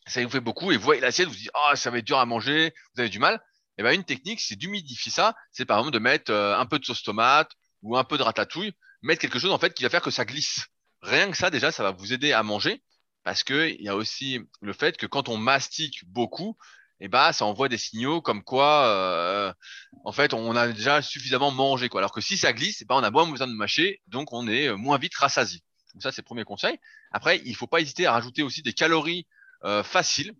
ça vous fait beaucoup et vous voyez l'assiette, vous dites ah ça va être dur à manger, vous avez du mal. Et eh ben une technique, c'est d'humidifier ça. C'est par exemple de mettre un peu de sauce tomate ou un peu de ratatouille, mettre quelque chose en fait qui va faire que ça glisse. Rien que ça déjà, ça va vous aider à manger parce que il y a aussi le fait que quand on mastique beaucoup, et bah ça envoie des signaux comme quoi euh, en fait on a déjà suffisamment mangé quoi. Alors que si ça glisse, et bah, on a moins besoin de mâcher, donc on est euh, moins vite rassasié. Donc ça c'est le premier conseil. Après il faut pas hésiter à rajouter aussi des calories euh, faciles.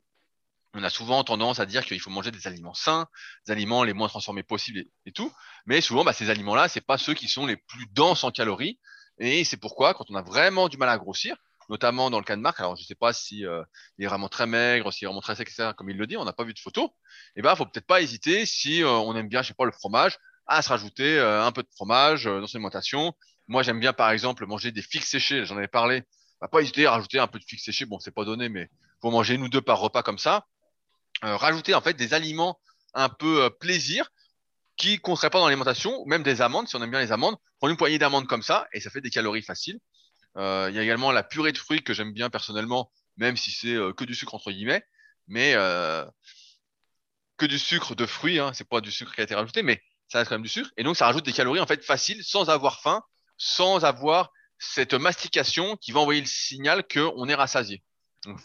On a souvent tendance à dire qu'il faut manger des aliments sains, des aliments les moins transformés possibles et, tout, mais souvent bah, ces aliments-là c'est pas ceux qui sont les plus denses en calories. Et c'est pourquoi quand on a vraiment du mal à grossir, notamment dans le cas de Marc. Alors, je ne sais pas si euh, il est vraiment très maigre, s'il est vraiment très sec, etc., comme il le dit, on n'a pas vu de photo. Et eh ben, faut peut-être pas hésiter si euh, on aime bien, je sais pas, le fromage, à se rajouter un peu de fromage dans son alimentation. Moi, j'aime bien, par exemple, manger des figues séchées. J'en avais parlé. Va pas hésiter à rajouter un peu de figues séchées. Bon, c'est pas donné, mais faut manger une ou deux par repas comme ça. rajouter en fait des aliments un peu plaisir qui ne compteraient pas dans l'alimentation, ou même des amandes, si on aime bien les amandes, prendre une poignée d'amandes comme ça, et ça fait des calories faciles. Euh, il y a également la purée de fruits que j'aime bien personnellement, même si c'est euh, que du sucre entre guillemets, mais euh, que du sucre de fruits, hein, c'est pas du sucre qui a été rajouté, mais ça reste quand même du sucre. Et donc ça rajoute des calories en fait faciles, sans avoir faim, sans avoir cette mastication qui va envoyer le signal qu'on est rassasié. Donc,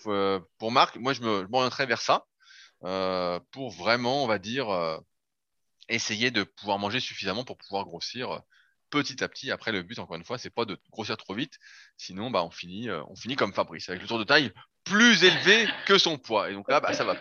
pour Marc, moi je m'orienterais vers ça pour vraiment, on va dire, essayer de pouvoir manger suffisamment pour pouvoir grossir petit à petit. Après, le but, encore une fois, c'est pas de grossir trop vite. Sinon, bah, on finit, euh, on finit comme Fabrice, avec le tour de taille plus élevé que son poids. Et donc là, bah, ça va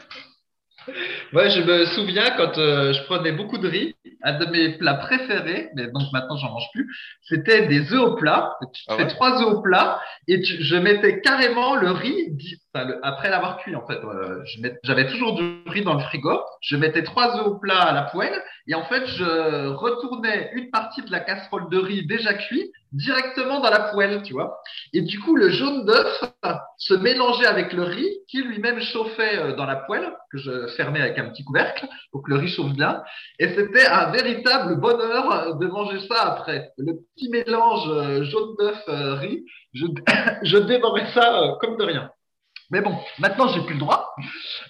Ouais, je me souviens quand euh, je prenais beaucoup de riz, un de mes plats préférés, mais donc maintenant j'en mange plus, c'était des œufs au plat. Tu ah fais trois œufs au plat et je mettais carrément le riz après l'avoir cuit en fait. Euh, j'avais toujours du riz dans le frigo. Je mettais trois œufs au plat à la poêle et en fait je retournais une partie de la casserole de riz déjà cuit directement dans la poêle, tu vois. Et du coup, le jaune d'œuf se mélangeait avec le riz qui lui-même chauffait euh, dans la poêle, que je fermais avec un petit couvercle pour que le riz chauffe bien. Et c'était un véritable bonheur euh, de manger ça après. Le petit mélange jaune d'œuf riz, je, je dévorais ça comme de rien. Mais bon, maintenant j'ai plus le droit.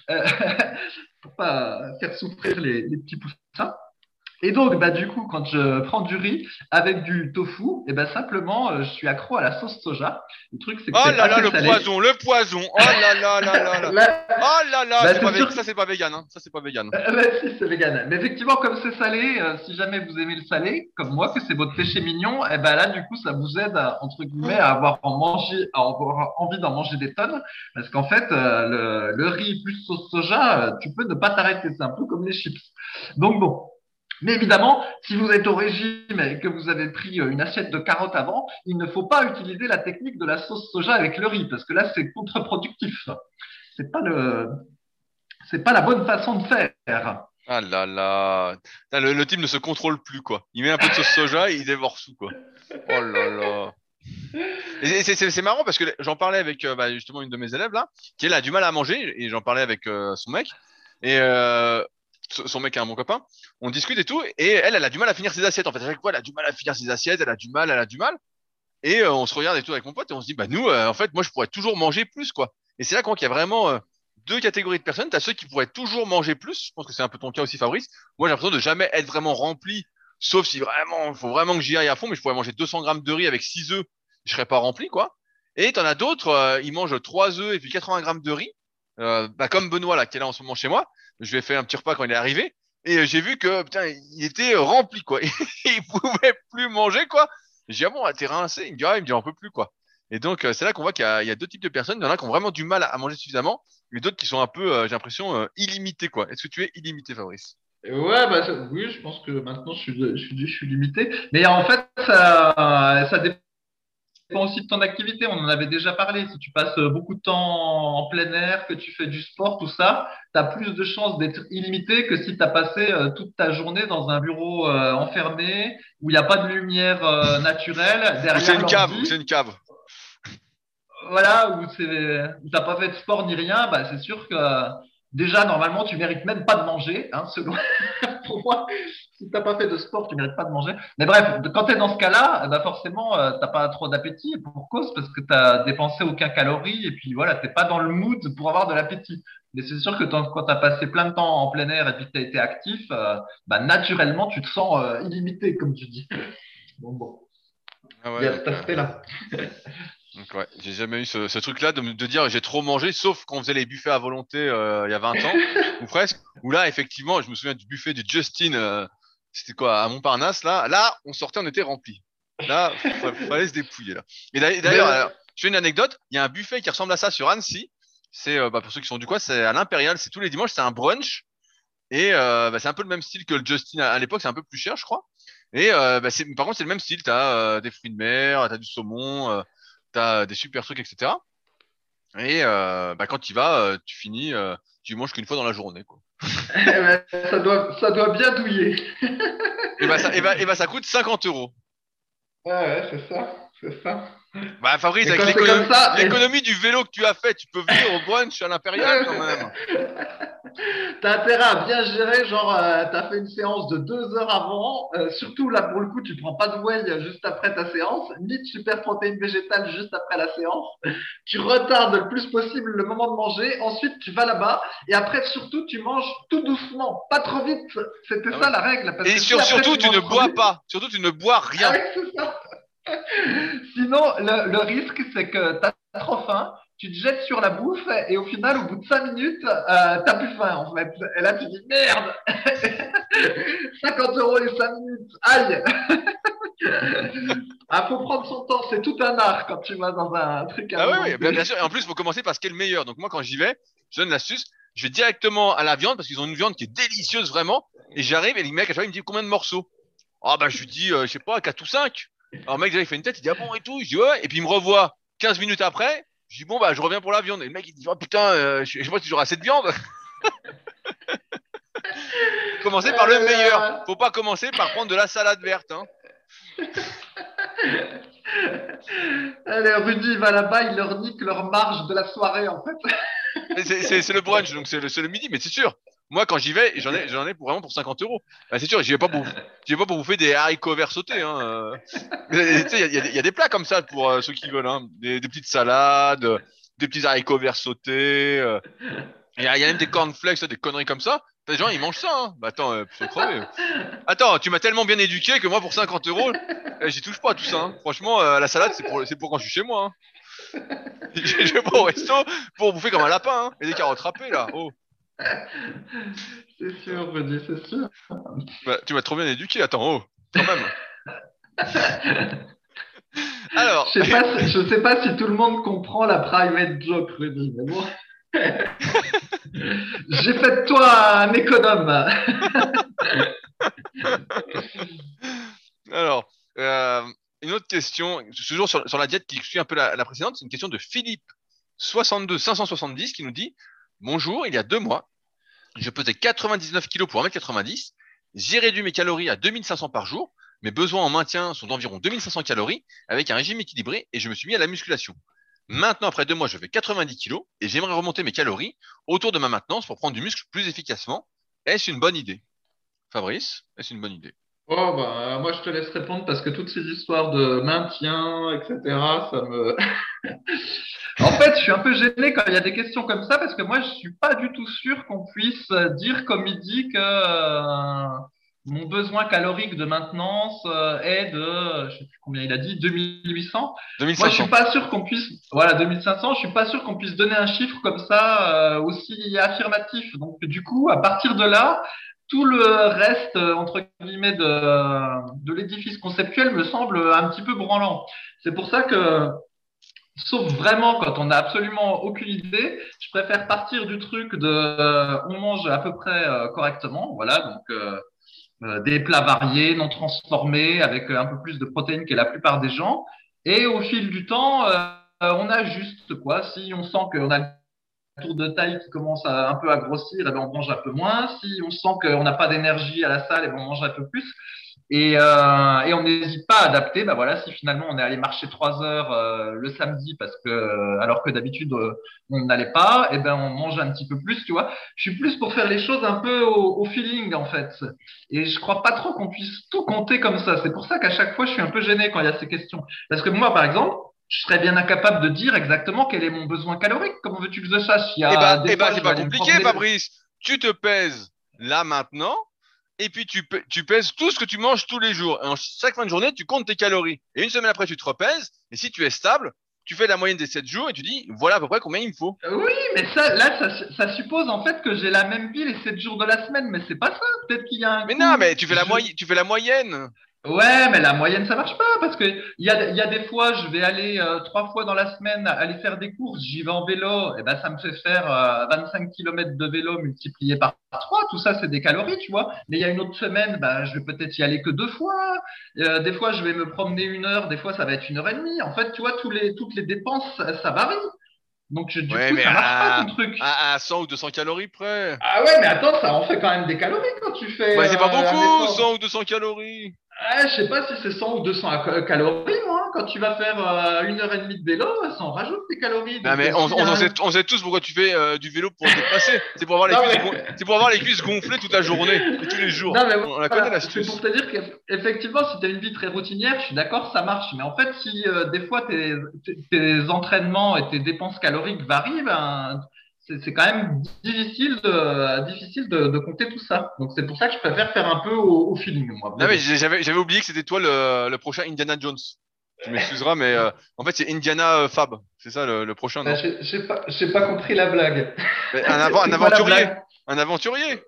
pour pas faire souffrir les, les petits poussins. Et donc, bah, du coup, quand je prends du riz avec du tofu, et ben simplement, euh, je suis accro à la sauce soja. Le truc, c'est que Oh là là, le salé. poison, le poison. Oh là là là là là. Oh là là, Bah, pas sûr ça c'est pas vegan, hein. Ça c'est pas vegan. Bah, si, c'est vegan. Mais effectivement, comme c'est salé, euh, si jamais vous aimez le salé, comme moi, que c'est votre péché mignon, et ben là, du coup, ça vous aide, à, entre guillemets, à avoir, en manger, à avoir envie d'en manger des tonnes. Parce qu'en fait, euh, le, le riz plus sauce soja, tu peux ne pas t'arrêter. C'est un peu comme les chips. Donc bon. Mais évidemment, si vous êtes au régime et que vous avez pris euh, une assiette de carottes avant, il ne faut pas utiliser la technique de la sauce soja avec le riz, parce que là, c'est contre-productif. C'est pas le, pas la bonne façon de faire. Ah là là. Le, type ne se contrôle plus, quoi. Il met un peu de sauce soja et il dévore tout, quoi. Oh là là. C'est- marrant parce que j'en parlais avec euh, bah, justement une de mes élèves là, qui elle a du mal à manger et j'en parlais avec euh, son mec et son mec est un bon copain. On discute et tout et elle, elle a du mal à finir ses assiettes. En fait, à chaque fois, elle a du mal à finir ses assiettes, elle a du mal, elle a du mal. Et euh, on se regarde et tout avec mon pote et on se dit bah nous, euh, en fait, moi je pourrais toujours manger plus quoi. Et c'est là qu'on qu'il y a vraiment euh, deux catégories de personnes. T'as ceux qui pourraient toujours manger plus. Je pense que c'est un peu ton cas aussi, Fabrice. Moi, j'ai l'impression de jamais être vraiment rempli, sauf si vraiment, il faut vraiment que j'y aille à fond. Mais je pourrais manger 200 grammes de riz avec 6 œufs, je serais pas rempli, quoi. Et t'en as d'autres, euh, ils mangent 3 œufs et puis 80 grammes de riz, euh, bah, comme Benoît là, qui est là en ce moment chez moi. Je lui ai fait un petit repas quand il est arrivé. Et j'ai vu que putain, il était rempli quoi. il pouvait plus manger quoi. J'ai dit ah bon, t'es rincé. Il me dit ah, il me dit on peut plus quoi. Et donc euh, c'est là qu'on voit qu'il y, a- deux types de personnes. Il y en a qui ont vraiment du mal à, manger suffisamment, et d'autres qui sont un peu, euh, j'ai l'impression, euh, illimités quoi. Est-ce que tu es illimité, Fabrice? Ouais, bah, oui, je pense que maintenant je suis, je suis, je suis limité. Mais en fait, ça, ça dépend aussi de ton activité. On en avait déjà parlé. Si tu passes beaucoup de temps en plein air, que tu fais du sport, tout ça, tu as plus de chances d'être illimité que si tu as passé euh, toute ta journée dans un bureau euh, enfermé où il n'y a pas de lumière euh, naturelle c'est une cave, c'est une cave. voilà, où où t'as pas fait de sport ni rien, bah, c'est sûr que euh, déjà, normalement, tu mérites même pas de manger, hein, selon, pour moi. Si t'as pas fait de sport, tu mérites pas de manger. Mais bref, quand t'es dans ce cas-là, eh ben forcément, euh, t'as pas trop d'appétit pour cause parce que t'as dépensé aucun calorie et puis voilà, t'es pas dans le mood pour avoir de l'appétit. Mais c'est sûr que quand t'as passé plein de temps en plein air et puis que t'as été actif, euh, bah, naturellement, tu te sens euh, illimité, comme tu dis. Bon, bon, Ah il y a cet aspect-là. donc ouais, j'ai jamais eu ce, ce truc-là de, me- de dire j'ai trop mangé, sauf quand on faisait les buffets à volonté euh, il y a 20 ans, ou presque. Où là, effectivement, je me souviens du buffet de Justin, euh, c'était quoi, à Montparnasse, là. Là, on sortait, on était rempli. Là, fa- fallait se dépouiller, là. Et d'ailleurs, Mais- alors, je fais une anecdote, il y a un buffet qui ressemble à ça sur Annecy. C'est, euh, bah, pour ceux qui sont du coin, c'est à l'Impérial, c'est tous les dimanches, c'est un brunch. Et euh, bah, c'est un peu le même style que le Justin à, à l'époque, c'est un peu plus cher, je crois. Et euh, bah, c'est, par contre, c'est le même style. T'as euh, des fruits de mer, t'as du saumon, euh, t'as des super trucs, etc. Et euh, bah, quand tu y vas, euh, tu finis, euh, tu manges qu'une fois dans la journée, quoi. Eh ben, ça doit, ça doit bien douiller. Et bah, ça, et bah, et bah, ça coûte 50 euros. Ouais, ouais, c'est ça, c'est ça. Bah, Fabrice, avec l'économie, ça, du vélo que tu as fait, tu peux venir au brunch à l'Impérial quand même. T'as intérêt à bien gérer, genre, euh, t'as fait une séance de deux heures avant, euh, surtout là, pour le coup, tu prends pas de whey juste après ta séance, ni de super protéines végétales juste après la séance. Tu retardes le plus possible le moment de manger, ensuite tu vas là-bas, et après, surtout, tu manges tout doucement, pas trop vite. C'était Ah ça la règle. parce Et que si sur- après, surtout, tu ne bois vite- pas. Surtout, tu ne bois rien. Ah ouais, c'est ça. Sinon, le, le risque, c'est que tu as trop faim, tu te jettes sur la bouffe et au final, au bout de 5 minutes, euh, t'as plus faim en fait. Et là, tu dis merde 50 euros les 5 minutes, aïe Ah, faut prendre son temps, c'est tout un art quand tu vas dans un truc à Ah oui, oui, bien, bien sûr. Et en plus, il faut commencer par ce qui est le meilleur. Donc moi, quand j'y vais, je donne l'astuce. Je vais directement à la viande parce qu'ils ont une viande qui est délicieuse vraiment. Et j'arrive et le mec à chaque fois il me dit combien de morceaux? Ah bah je lui dis, euh, je sais pas, 4 ou 5. Alors le mec déjà il fait une tête, il dit ah bon et tout. Je dis ouais. Et puis il me revoit 15 minutes après. Je dis bon bah je reviens pour la viande. Et le mec il dit oh putain, euh, je je sais pas si j'aurai assez de viande. Commencez par le Euh, meilleur. Faut pas commencer par prendre de la salade verte. Hein. Allez, Rudy il va là-bas, il leur nique leur marge de la soirée en fait. C'est le brunch, donc c'est le, c'est le midi, mais c'est sûr. Moi, quand j'y vais, j'en ai, j'en ai pour vraiment pour 50 euros. Bah, c'est sûr, j'y vais pas pour, j'y vais pas pour bouffer des haricots verts sautés. Hein. euh. Il y a, y des- il y a des plats comme ça pour euh, ceux qui veulent, hein. des, des petites salades, euh, des petits haricots verts sautés. euh. Il y, a même des cornflakes, des conneries comme ça. Les gens, ils mangent ça. Hein. Bah attends, euh, faut crever. Attends, tu m'as tellement bien éduqué que moi, pour 50 euros, eh, j'y touche pas à tout ça. hein. Franchement, euh, la salade, c'est pour, quand je suis chez moi. Hein. je vais pas au resto pour bouffer comme un lapin. Et des carottes râpées, là. Oh. C'est sûr, Rudy, c'est sûr. Bah, tu m'as trop bien éduqué. Attends, oh. Quand même. Alors, Je sais pas, si- je sais pas si tout le monde comprend la private joke, Rudy, mais bon. J'ai fait de toi un économe. Alors, euh, une autre question, toujours sur, sur la diète qui suit un peu la, la précédente, c'est une question de Philippe 62 570 qui nous dit Bonjour, il y a deux mois, je pesais 99 kilos pour 1m90, j'ai réduit mes calories à 2500 par jour, mes besoins en maintien sont d'environ 2500 calories avec un régime équilibré et je me suis mis à la musculation. Maintenant, après deux mois, je fais 90 kilos et j'aimerais remonter mes calories autour de ma maintenance pour prendre du muscle plus efficacement. Est-ce une bonne idée? Fabrice, est-ce une bonne idée? Oh, bah, moi, je te laisse répondre parce que toutes ces histoires de maintien, etc., ça me. Fait, je suis un peu gêné quand il y a des questions comme ça parce que moi, je suis pas du tout sûr qu'on puisse dire comme il dit que euh, mon besoin calorique de maintenance euh, est de, je sais plus combien il a dit, 2800. Moi, je 2500. suis pas sûr qu'on puisse, voilà, 2500, je suis pas sûr qu'on puisse donner un chiffre comme ça euh, aussi affirmatif. Donc, du coup, à partir de là, tout le reste, euh, entre guillemets, de, de l'édifice conceptuel me semble un petit peu branlant. C'est pour ça que, sauf vraiment quand on n'a absolument aucune idée, je préfère partir du truc de, euh, on mange à peu près euh, correctement, voilà, donc euh, euh, des plats variés, non transformés, avec euh, un peu plus de protéines que la plupart des gens. Et au fil du temps, euh, on ajuste quoi. Si on sent qu'on a un tour de taille qui commence à, un peu à grossir, eh ben on mange un peu moins. Si on sent qu'on n'a pas d'énergie à la salle, eh ben on mange un peu plus. Et, euh, et on n'hésite pas à adapter. Ben voilà, si finalement on est allé marcher trois heures euh, le samedi parce que euh, alors que d'habitude euh, on n'allait pas, eh ben on mange un petit peu plus, tu vois. Je suis plus pour faire les choses un peu au, au feeling en fait. Et je crois pas trop qu'on puisse tout compter comme ça. C'est pour ça qu'à chaque fois je suis un peu gêné quand il y a ces questions. Parce que moi, par exemple, je serais bien incapable de dire exactement quel est mon besoin calorique. Comment veux-tu que je sache? Il y a Eh ben, eh ben, c'est pas compliqué, Fabrice. Tu te pèses là maintenant, et puis tu, pè- tu pèses tout ce que tu manges tous les jours. Et en chaque fin de journée, tu comptes tes calories. Et une semaine après, tu te repèses, et si tu es stable, tu fais la moyenne des 7 jours, et tu dis, voilà à peu près combien il me faut. Oui, mais ça, là, ça, ça suppose en fait que j'ai la même vie les 7 jours de la semaine. Mais c'est pas ça. Peut-être qu'il y a un. Mais coup- non, mais tu fais la, je- tu fais la moyenne. Ouais, mais la moyenne, ça marche pas parce que il y a, il y a des fois, je vais aller euh, trois fois dans la semaine aller faire des courses, j'y vais en vélo, et ben ça me fait faire euh, 25 km de vélo multiplié par trois. Tout ça, c'est des calories, tu vois. Mais il y a une autre semaine, ben, je vais peut-être y aller que deux fois. Euh, des fois, je vais me promener une heure, des fois, ça va être une heure et demie. En fait, tu vois, tous les, toutes les dépenses, ça, ça varie. Donc, je- du Ouais, coup, ça marche à- pas ton truc. À, à 100 ou 200 calories près. Ah ouais, mais attends, ça en fait quand même des calories quand tu fais. Ouais, c'est pas euh, beaucoup, effort. 100 ou 200 calories. Ah, je sais pas si c'est 100 ou 200 cal- calories, moi. hein. Quand tu vas faire euh, une heure et demie de vélo, ça en rajoute des calories. Non, mais euh, on, sait, on sait tous pourquoi tu fais euh, du vélo pour te dépasser. C'est pour avoir les Non, cuisses, mais- gon- c'est pour avoir les cuisses gonflées toute la journée, et tous les jours. Non, mais on la connaît C'est l'astuce. pour te dire qu'effectivement, si tu as une vie très routinière, je suis d'accord, ça marche. Mais en fait, si euh, des fois tes entraînements et tes dépenses caloriques varient, ben, c'est c'est quand même difficile de, difficile de, de compter tout ça. Donc c'est pour ça que je préfère faire un peu au, au feeling, moi. Non mais j'avais j'avais oublié que c'était toi le, le prochain Indiana Jones. Tu m'excuseras mais euh, en fait c'est Indiana euh, Fab, c'est ça le, le prochain non? Ben, J'ai pas, j'ai pas compris la blague. Un, aventurier, blague un aventurier,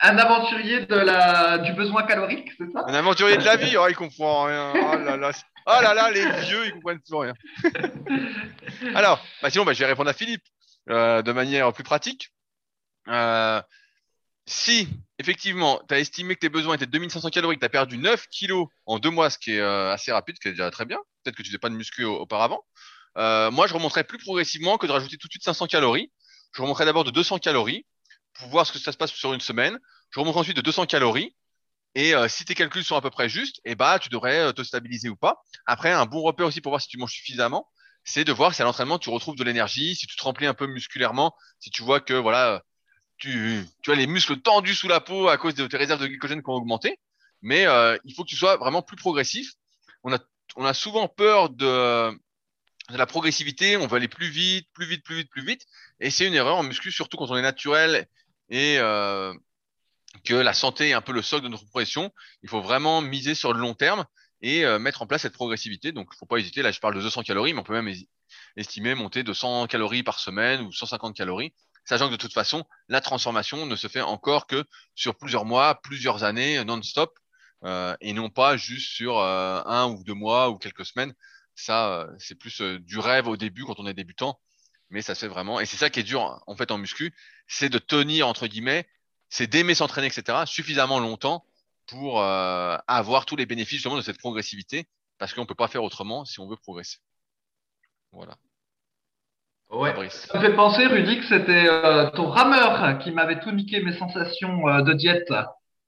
Un aventurier de la, du besoin calorique, c'est ça? Un aventurier de la vie. Oh il comprend rien. Oh là là, oh là là les vieux ils comprennent plus rien. Alors bah sinon bah, je vais répondre à Philippe euh, de manière plus pratique. Euh, si effectivement tu as estimé que tes besoins étaient de 2500 calories, que tu as perdu 9 kilos en deux mois, ce qui est euh, assez rapide, ce qui est déjà très bien. Peut-être que tu faisais pas de muscu au- auparavant. Euh, moi, je remonterais plus progressivement que de rajouter tout de suite 500 calories. Je remonterais d'abord de 200 calories pour voir ce que ça se passe sur une semaine. Je remonte ensuite de 200 calories. Et euh, si tes calculs sont à peu près justes, eh bah, tu devrais euh, te stabiliser ou pas. Après, un bon repère aussi pour voir si tu manges suffisamment, c'est de voir si à l'entraînement tu retrouves de l'énergie, si tu te remplis un peu musculairement, si tu vois que voilà, tu, as les muscles tendus sous la peau à cause de tes réserves de glycogène qui ont augmenté. Mais euh, il faut que tu sois vraiment plus progressif. On a, souvent peur de, de la progressivité, on veut aller plus vite, plus vite, plus vite, plus vite. Et c'est une erreur en muscu, surtout quand on est naturel et euh, que la santé est un peu le socle de notre progression. Il faut vraiment miser sur le long terme et euh, mettre en place cette progressivité. Donc, il faut pas hésiter. Là, je parle de 200 calories, mais on peut même estimer monter de 100 calories par semaine ou 150 calories, sachant que de toute façon, la transformation ne se fait encore que sur plusieurs mois, plusieurs années non-stop, euh, et non pas juste sur euh, un ou deux mois ou quelques semaines. Ça, euh, c'est plus euh, du rêve au début quand on est débutant, mais ça se fait vraiment. Et c'est ça qui est dur en fait en muscu, c'est de tenir entre guillemets, c'est d'aimer s'entraîner, etc. suffisamment longtemps pour euh, avoir tous les bénéfices justement de cette progressivité, parce qu'on peut pas faire autrement si on veut progresser. Voilà. Ouais. Fabrice. Ça me fait penser, Rudy, que c'était euh, ton rameur qui m'avait tout niqué mes sensations euh, de diète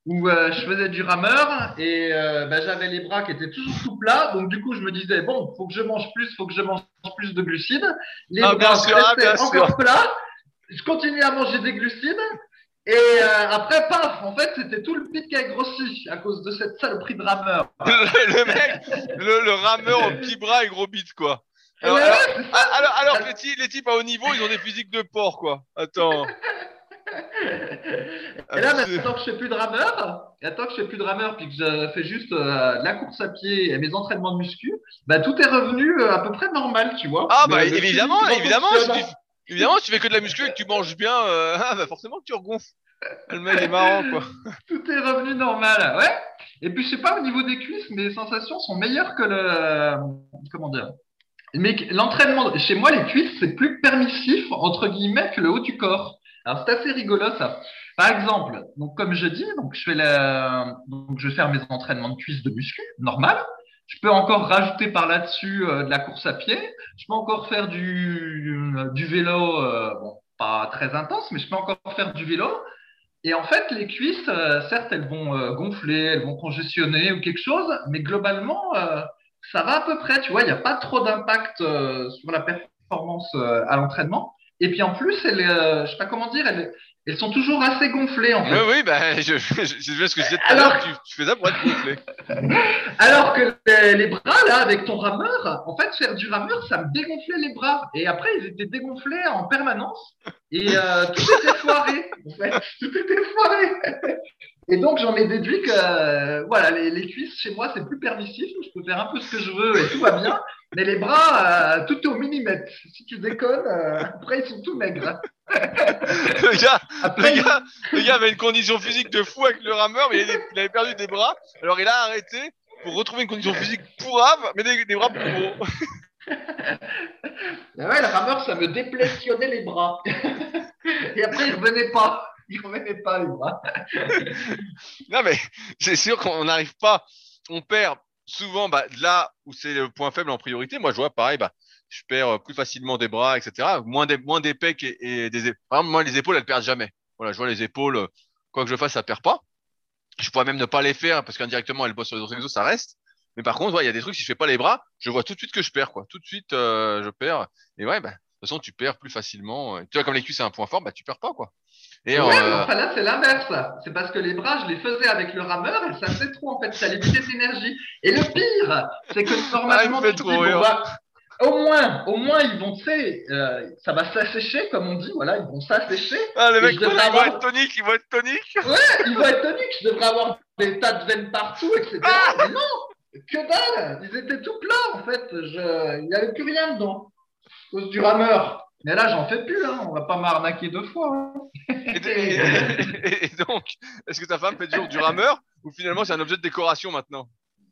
où je faisais du rameur et bah, j'avais les bras qui étaient toujours tout plats. Donc du coup, je me disais bon, faut que je mange plus, faut que je mange plus de glucides. Les Ah, bras sûr, ah, restaient bien encore plats. Je continuais à manger des glucides. Et euh, après, paf, en fait, c'était tout le pic qui a grossi à cause de cette saloperie de rameur. le, mec, le, le rameur au petits bras et gros bite, quoi. Alors, alors, les, types, les types à haut niveau, ils ont des physiques de porc, quoi. Attends. Et là, Ah, maintenant que je fais plus de rameur, et maintenant que je fais plus de rameur, puis que je fais juste euh, la course à pied et mes entraînements de muscu, bah tout est revenu euh, à peu près normal, tu vois. Ah, bah, évidemment, physique évidemment, fonctionne. si tu, évidemment, tu fais que de la muscu et que tu manges bien, euh, ah, bah, forcément que tu regonfles. Le mec est marrant, quoi. Tout est revenu normal, ouais. Et puis, je sais pas, au niveau des cuisses, mes sensations sont meilleures que le. Comment dire Mais l'entraînement, chez moi, les cuisses, c'est plus permissif, entre guillemets, que le haut du corps. Alors, c'est assez rigolo, ça. Par exemple, donc, comme je dis, donc, je fais la... donc, je vais faire mes entraînements de cuisses de muscu, normal. Je peux encore rajouter par là-dessus euh, de la course à pied. Je peux encore faire du, du vélo, euh, bon, pas très intense, mais je peux encore faire du vélo. Et en fait, les cuisses, euh, certes, elles vont euh, gonfler, elles vont congestionner ou quelque chose, mais globalement, euh, ça va à peu près. Tu vois, il n'y a pas trop d'impact euh, sur la performance euh, à l'entraînement. Et puis en plus, elles, euh, je sais pas comment dire, elles, elles sont toujours assez gonflées en fait. Oui, oui, bah, je, je, je ce que je disais tout à Alors- l'heure, tu, tu fais ça pour être gonflé. Alors que les, les bras, là, avec ton rameur, en fait, faire du rameur, ça me dégonflait les bras. Et après, ils étaient dégonflés en permanence. Et euh, tout était foiré, en fait. Tout était foiré. Et donc, j'en ai déduit que, euh, voilà, les, les cuisses, chez moi, c'est plus permissif. Je peux faire un peu ce que je veux et tout va bien. Mais les bras, euh, tout est au millimètre. Si tu déconnes, euh, après, ils sont tout maigres. Le gars, Après, le gars, le gars avait une condition physique de fou avec le rameur, mais il avait, perdu des bras. Alors il a arrêté pour retrouver une condition physique pourrave, mais des, des bras plus gros. Ah ouais, le rameur, ça me déplétionnait les bras. Et après, il revenait pas. Il revenait pas, les bras. Non, mais c'est sûr qu'on n'arrive pas. On perd souvent bah, là où c'est le point faible en priorité. Moi, je vois pareil, bah, je perds euh, plus facilement des bras, etc. Moins des, moins des pecs et, et des épaules. Moi, les épaules, elles perdent jamais. Voilà, je vois les épaules, euh, quoi que je fasse, ça perd pas. Je pourrais même ne pas les faire parce qu'indirectement, elles bossent sur les autres exos, ça reste. Mais par contre, ouais, il y a des trucs, si je fais pas les bras, je vois tout de suite que je perds, quoi. Tout de suite, euh, je perds. Et ouais, bah, de toute façon, tu perds plus facilement. Tu vois, comme les cuisses, c'est un point fort, bah, tu perds pas, quoi. Et, ouais, mais euh, enfin là, c'est l'inverse. C'est parce que les bras, je les faisais avec le rameur et ça faisait trop, en fait. Ça limitait d'énergie. Et le pire, c'est que Ah, normalement, tu te trop dis, bon, bah, au moins, au moins, ils vont, tu sais, euh, ça va s'assécher, comme on dit, voilà, ils vont s'assécher. ah, le mec, je ils devrais vont avoir- être toniques, ils vont être toniques. Ils vont être toniques, je devrais avoir des tas de veines partout, etc. Mais non, que dalle, ils étaient tout plats, en fait. Je... Il n'y avait plus rien dedans, à cause du rameur. Mais là, j'en fais plus, hein. on va pas m'arnaquer deux fois. hein. Et, et- et- et donc, est-ce que ta femme fait toujours du rameur ou finalement c'est un objet de décoration maintenant?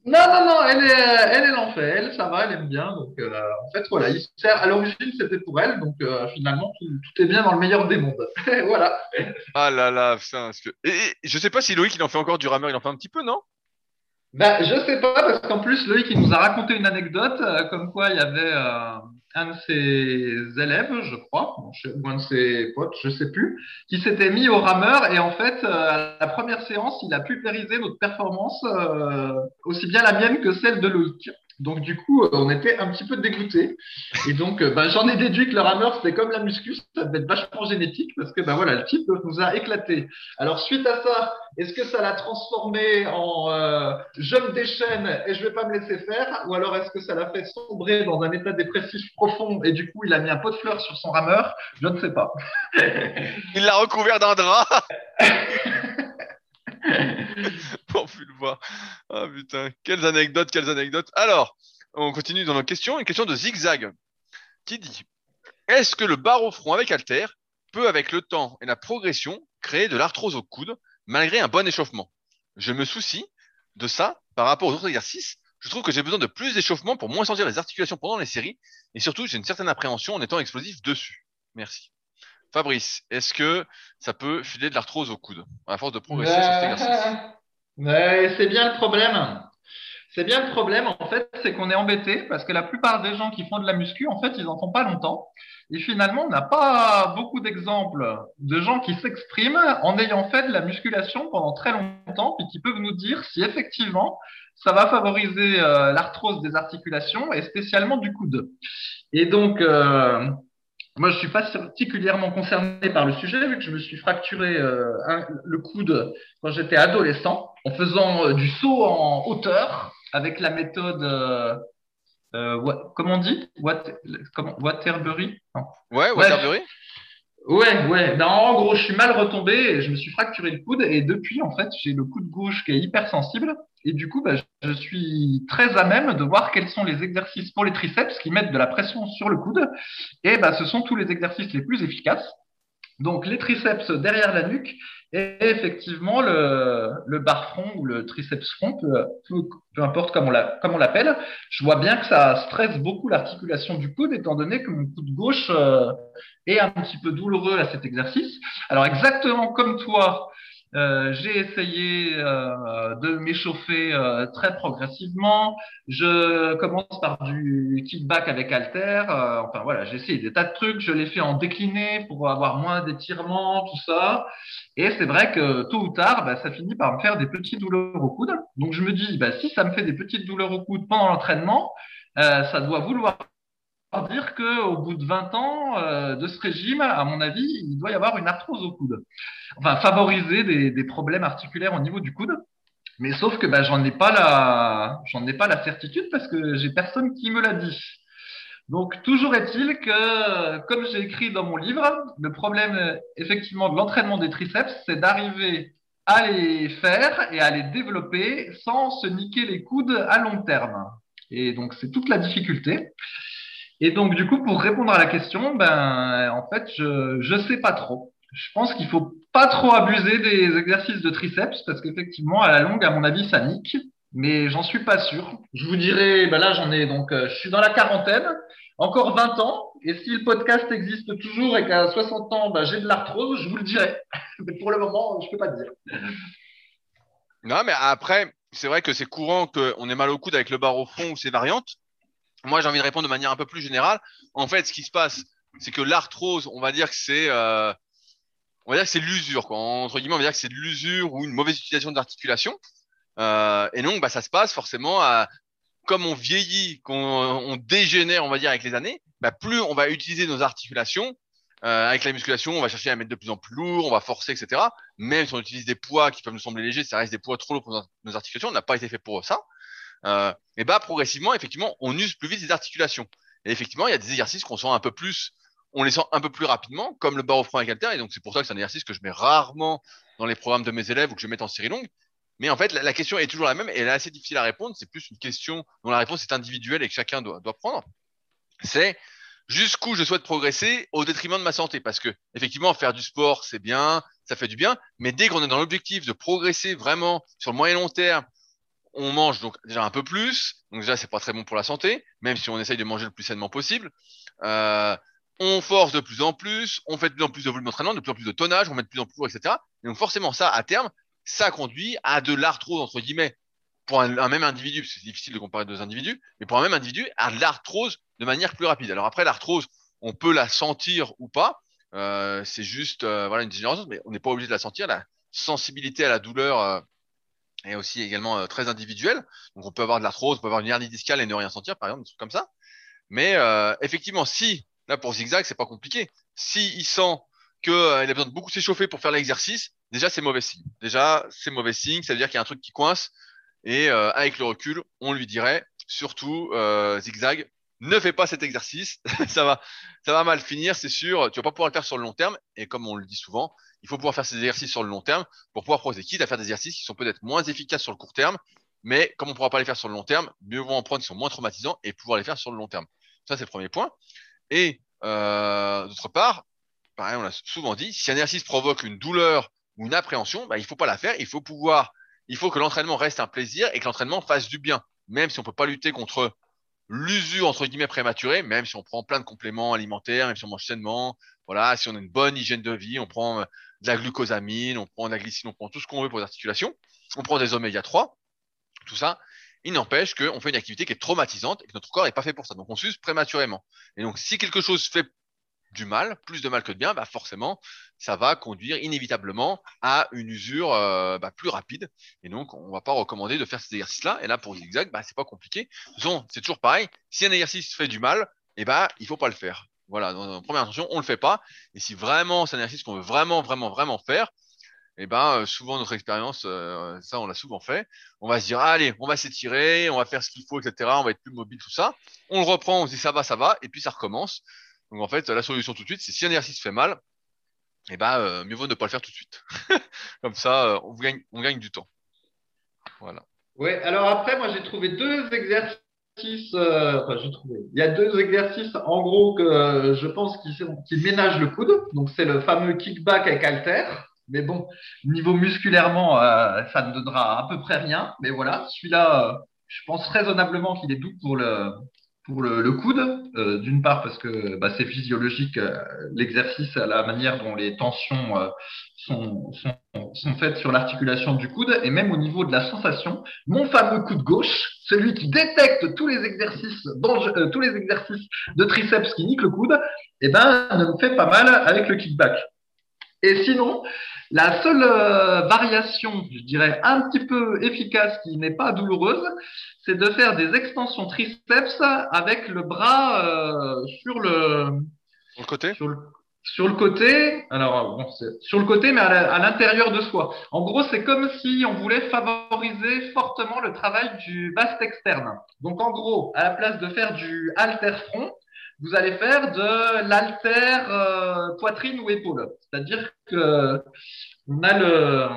Non, non, non, elle, est, elle, en fait. Elle, ça va, elle aime bien. Donc, euh, en fait, voilà, il sert. À l'origine, c'était pour elle. Donc, euh, finalement, tout, est bien dans le meilleur des mondes. voilà. Ah là là, putain. que- et je sais pas si Loïc il en fait encore du rameur, il en fait un petit peu, non? Ben, je sais pas, parce qu'en plus, Loïc, il nous a raconté une anecdote, euh, comme quoi il y avait euh, un de ses élèves, je crois, ou un de ses potes, je sais plus, qui s'était mis au rameur et en fait, euh, à la première séance, il a pulvérisé notre performance, aussi bien la mienne que celle de Loïc. Donc, du coup, euh, on était un petit peu dégoûtés. Et donc, euh, ben, j'en ai déduit que le rameur, c'était comme la muscu, ça devait être vachement génétique parce que, ben voilà, le type nous a éclaté. Alors, suite à ça, est-ce que ça l'a transformé en euh, je me déchaîne et je vais pas me laisser faire? Ou alors est-ce que ça l'a fait sombrer dans un état dépressif profond et du coup, il a mis un pot de fleurs sur son rameur? Je ne sais pas. Il l'a recouvert d'un drap pour plus le voir. Ah putain, quelles anecdotes, quelles anecdotes. Alors, on continue dans nos questions. Une question de Zigzag qui dit Est-ce que le bar au front avec halter peut, avec le temps et la progression, créer de l'arthrose au coude malgré un bon échauffement? Je me soucie de ça par rapport aux autres exercices. Je trouve que j'ai besoin de plus d'échauffement pour moins sentir les articulations pendant les séries et surtout j'ai une certaine appréhension en étant explosif dessus. Merci. Fabrice, est-ce que ça peut filer de l'arthrose au coude à force de progresser sur cet exercice? Ouais, c'est bien le problème. C'est bien le problème, en fait, c'est qu'on est embêté parce que la plupart des gens qui font de la muscu, en fait, ils en font pas longtemps. Et finalement, on n'a pas beaucoup d'exemples de gens qui s'expriment en ayant fait de la musculation pendant très longtemps, puis qui peuvent nous dire si effectivement ça va favoriser euh, l'arthrose des articulations et spécialement du coude. Et donc, euh, moi, je suis pas particulièrement concerné par le sujet vu que je me suis fracturé euh, le coude quand j'étais adolescent en faisant euh, du saut en hauteur avec la méthode, euh, euh comment on dit? What, comment, Waterbury? Ouais, Waterbury. Ouais, ouais. Ben, en gros, je suis mal retombé et je me suis fracturé le coude et depuis, en fait, j'ai le coude gauche qui est hypersensible et du coup, ben, je suis très à même de voir quels sont les exercices pour les triceps qui mettent de la pression sur le coude et ben, ce sont tous les exercices les plus efficaces. Donc, les triceps derrière la nuque et effectivement le, bar front ou le triceps front, peu, importe comment on l'appelle. Je vois bien que ça stresse beaucoup l'articulation du coude étant donné que mon coude gauche euh, est un petit peu douloureux à cet exercice. Alors, exactement comme toi, euh, j'ai essayé euh, de m'échauffer euh, très progressivement. Je commence par du kickback avec halter. enfin voilà, j'ai essayé des tas de trucs. Je l'ai fait en décliné pour avoir moins d'étirements, tout ça. Et c'est vrai que tôt ou tard, bah, ça finit par me faire des petites douleurs au coude. Donc je me dis, bah, si ça me fait des petites douleurs au coude pendant l'entraînement, ça doit vouloir dire qu'au bout de 20 ans euh, de ce régime, à mon avis, il doit y avoir une arthrose au coude. Enfin, favoriser des, problèmes articulaires au niveau du coude. Mais sauf que bah, j'en ai j'en ai pas la certitude parce que j'ai personne qui me l'a dit. Donc, toujours est-il que, comme j'ai écrit dans mon livre, le problème, effectivement, de l'entraînement des triceps, c'est d'arriver à les faire et à les développer sans se niquer les coudes à long terme. Et donc, c'est toute la difficulté. Et donc, du coup, pour répondre à la question, ben, en fait, je je sais pas trop. Je pense qu'il faut pas trop abuser des exercices de triceps parce qu'effectivement, à la longue, à mon avis, ça nique. Mais j'en suis pas sûr. Je vous dirais, ben là, j'en ai donc, euh, je suis dans la quarantaine, encore 20 ans. Et si le podcast existe toujours et qu'à 60 ans, ben, j'ai de l'arthrose, je vous le dirai. Mais pour le moment, je peux pas te dire. Non, mais après, c'est vrai que c'est courant qu'on ait mal au coude avec le bar au fond ou ses variantes. Moi, j'ai envie de répondre de manière un peu plus générale. En fait, ce qui se passe, c'est que l'arthrose, on va dire que c'est, euh, on va dire que c'est l'usure, quoi. Entre guillemets, on va dire que c'est de l'usure ou une mauvaise utilisation de l'articulation. Euh, et donc, bah, ça se passe forcément à, comme on vieillit, qu'on on dégénère, on va dire, avec les années, bah, plus on va utiliser nos articulations. Euh, avec la musculation, on va chercher à mettre de plus en plus lourd, on va forcer, etc. Même si on utilise des poids qui peuvent nous sembler légers, ça reste des poids trop lourds pour nos articulations. On n'a pas été fait pour ça et bah progressivement, effectivement, on use plus vite les articulations. Et effectivement, il y a des exercices qu'on sent un peu plus, on les sent un peu plus rapidement, comme le barre au front avec halter. Et donc c'est pour ça que c'est un exercice que je mets rarement dans les programmes de mes élèves ou que je mets en série longue. Mais en fait, la, question est toujours la même et elle est assez difficile à répondre. C'est plus une question dont la réponse est individuelle et que chacun doit, doit prendre. C'est jusqu'où je souhaite progresser au détriment de ma santé. Parce que, effectivement, faire du sport, c'est bien, ça fait du bien. Mais dès qu'on est dans l'objectif de progresser vraiment sur le moyen long terme on mange donc déjà un peu plus, donc déjà c'est pas très bon pour la santé, même si on essaye de manger le plus sainement possible. Euh, on force de plus en plus, on fait de plus en plus de volume d'entraînement, de plus en plus de tonnage, on met de plus en plus, etc. Et donc forcément ça, à terme, ça conduit à de l'arthrose entre guillemets pour un, même individu, parce que c'est difficile de comparer deux individus, mais pour un même individu, à de l'arthrose de manière plus rapide. Alors après l'arthrose, on peut la sentir ou pas, euh, c'est juste euh, une génération, mais on n'est pas obligé de la sentir. La sensibilité à la douleur et aussi également euh, très individuel. Donc on peut avoir de l'arthrose, on peut avoir une hernie discale et ne rien sentir, par exemple, des trucs comme ça. Mais euh, effectivement, si, là pour zigzag, c'est pas compliqué. Si il sent qu'il a besoin de beaucoup s'échauffer pour faire l'exercice, déjà c'est mauvais signe. Déjà, c'est mauvais signe, ça veut dire qu'il y a un truc qui coince. Et avec le recul, on lui dirait, surtout zigzag, ne fais pas cet exercice, ça va, ça va mal finir, c'est sûr. Tu vas pas pouvoir le faire sur le long terme. Et comme on le dit souvent, il faut pouvoir faire ces exercices sur le long terme pour pouvoir progresser. Quitte à faire des exercices qui sont peut-être moins efficaces sur le court terme, mais comme on ne pourra pas les faire sur le long terme, mieux vaut en prendre qui sont moins traumatisants et pouvoir les faire sur le long terme. Ça, c'est le premier point. Et euh, d'autre part, pareil, on l'a souvent dit, si un exercice provoque une douleur ou une appréhension, bah, il faut pas la faire. Il faut pouvoir, il faut que l'entraînement reste un plaisir et que l'entraînement fasse du bien. Même si on peut pas lutter contre l'usure entre guillemets prématurée, même si on prend plein de compléments alimentaires, même si on mange sainement, voilà, si on a une bonne hygiène de vie, on prend de la glucosamine, on prend de la glycine, on prend tout ce qu'on veut pour les articulations, on prend des oméga 3, tout ça, il n'empêche qu'on fait une activité qui est traumatisante et que notre corps n'est pas fait pour ça. Donc on s'use prématurément. Et donc si quelque chose fait du mal, plus de mal que de bien, bah forcément, ça va conduire inévitablement à une usure euh, bah, plus rapide. Et donc, on va pas recommander de faire ces exercices-là. Et là, pour zigzag, bah, c'est pas compliqué. C'est toujours pareil. Si un exercice fait du mal, eh bah, il faut pas le faire. Voilà, dans, première intention, on le fait pas. Et si vraiment c'est un exercice qu'on veut vraiment, vraiment, vraiment faire, eh ben, euh, souvent notre expérience, euh, ça on l'a souvent fait, on va se dire, allez, on va s'étirer, on va faire ce qu'il faut, etc. On va être plus mobile, tout ça. On le reprend, on se dit ça va, ça va, et puis ça recommence. Donc en fait, la solution tout de suite, c'est si un exercice fait mal, eh ben, euh, mieux vaut ne pas le faire tout de suite. Comme ça, euh, on, gagne, on gagne du temps. Voilà. Oui, alors après, moi j'ai trouvé deux exercices. Euh. Il y a deux exercices en gros que je pense qui, ménagent le coude. Donc c'est le fameux kickback avec halter. Mais bon, niveau musculairement, ça ne donnera à peu près rien. Mais voilà, celui-là, je pense raisonnablement qu'il est doux pour le, pour le, coude, euh, d'une part parce que bah, c'est physiologique, euh, l'exercice, la manière dont les tensions euh, sont, sont, sont, faites sur l'articulation du coude, et même au niveau de la sensation. Mon fameux coude gauche, celui qui détecte tous les exercices, tous les exercices de triceps qui niquent le coude, eh ben, ne me fait pas mal avec le kickback. Et sinon, la seule euh, variation, je dirais, un petit peu efficace qui n'est pas douloureuse, c'est de faire des extensions triceps avec le bras euh, sur le, sur le côté? Sur le, côté, alors bon, sur le côté, mais à l'intérieur de soi. En gros, c'est comme si on voulait favoriser fortement le travail du vaste externe. Donc, en gros, à la place de faire du halter front, vous allez faire de l'alter euh, poitrine ou épaule. C'est-à-dire que on a le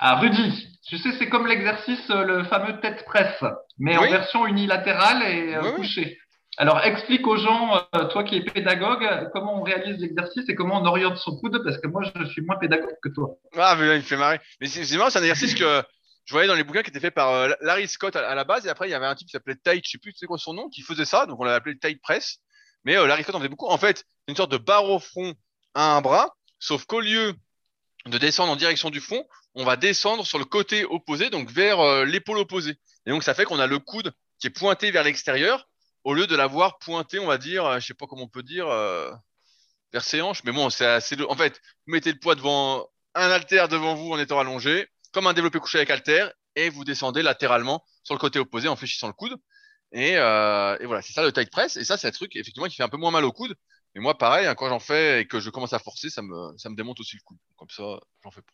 ah Rudy, tu sais c'est comme l'exercice euh, le fameux tête presse, mais en version unilatérale et euh, couchée. Alors explique aux gens, toi qui es pédagogue, comment on réalise l'exercice et comment on oriente son coude, parce que moi je suis moins pédagogue que toi. Ah mais là, il me fait marrer. Mais c'est marrant, c'est un exercice que je voyais dans les bouquins qui étaient faits par Larry Scott à, la base, et après il y avait un type qui s'appelait Tide, je sais plus c'est quoi son nom, qui faisait ça, donc on l'a appelé Tide Press. Mais euh, Larry en faisait beaucoup. En fait, une sorte de barre au front à un bras, sauf qu'au lieu de descendre en direction du front, on va descendre sur le côté opposé, donc vers euh, l'épaule opposée. Et donc ça fait qu'on a le coude qui est pointé vers l'extérieur, au lieu de l'avoir pointé, on va dire, euh, je sais pas comment on peut dire, euh, vers ses hanches. Mais bon, c'est assez. En fait, vous mettez le poids devant un haltère devant vous en étant allongé, comme un développé couché avec haltère, et vous descendez latéralement sur le côté opposé en fléchissant le coude. Et, euh, et voilà, c'est ça le tight press. Et ça, c'est un truc effectivement qui fait un peu moins mal au coude. Mais moi, pareil, hein, quand j'en fais et que je commence à forcer, ça me, ça me démonte aussi le coude. Comme ça, j'en fais pas.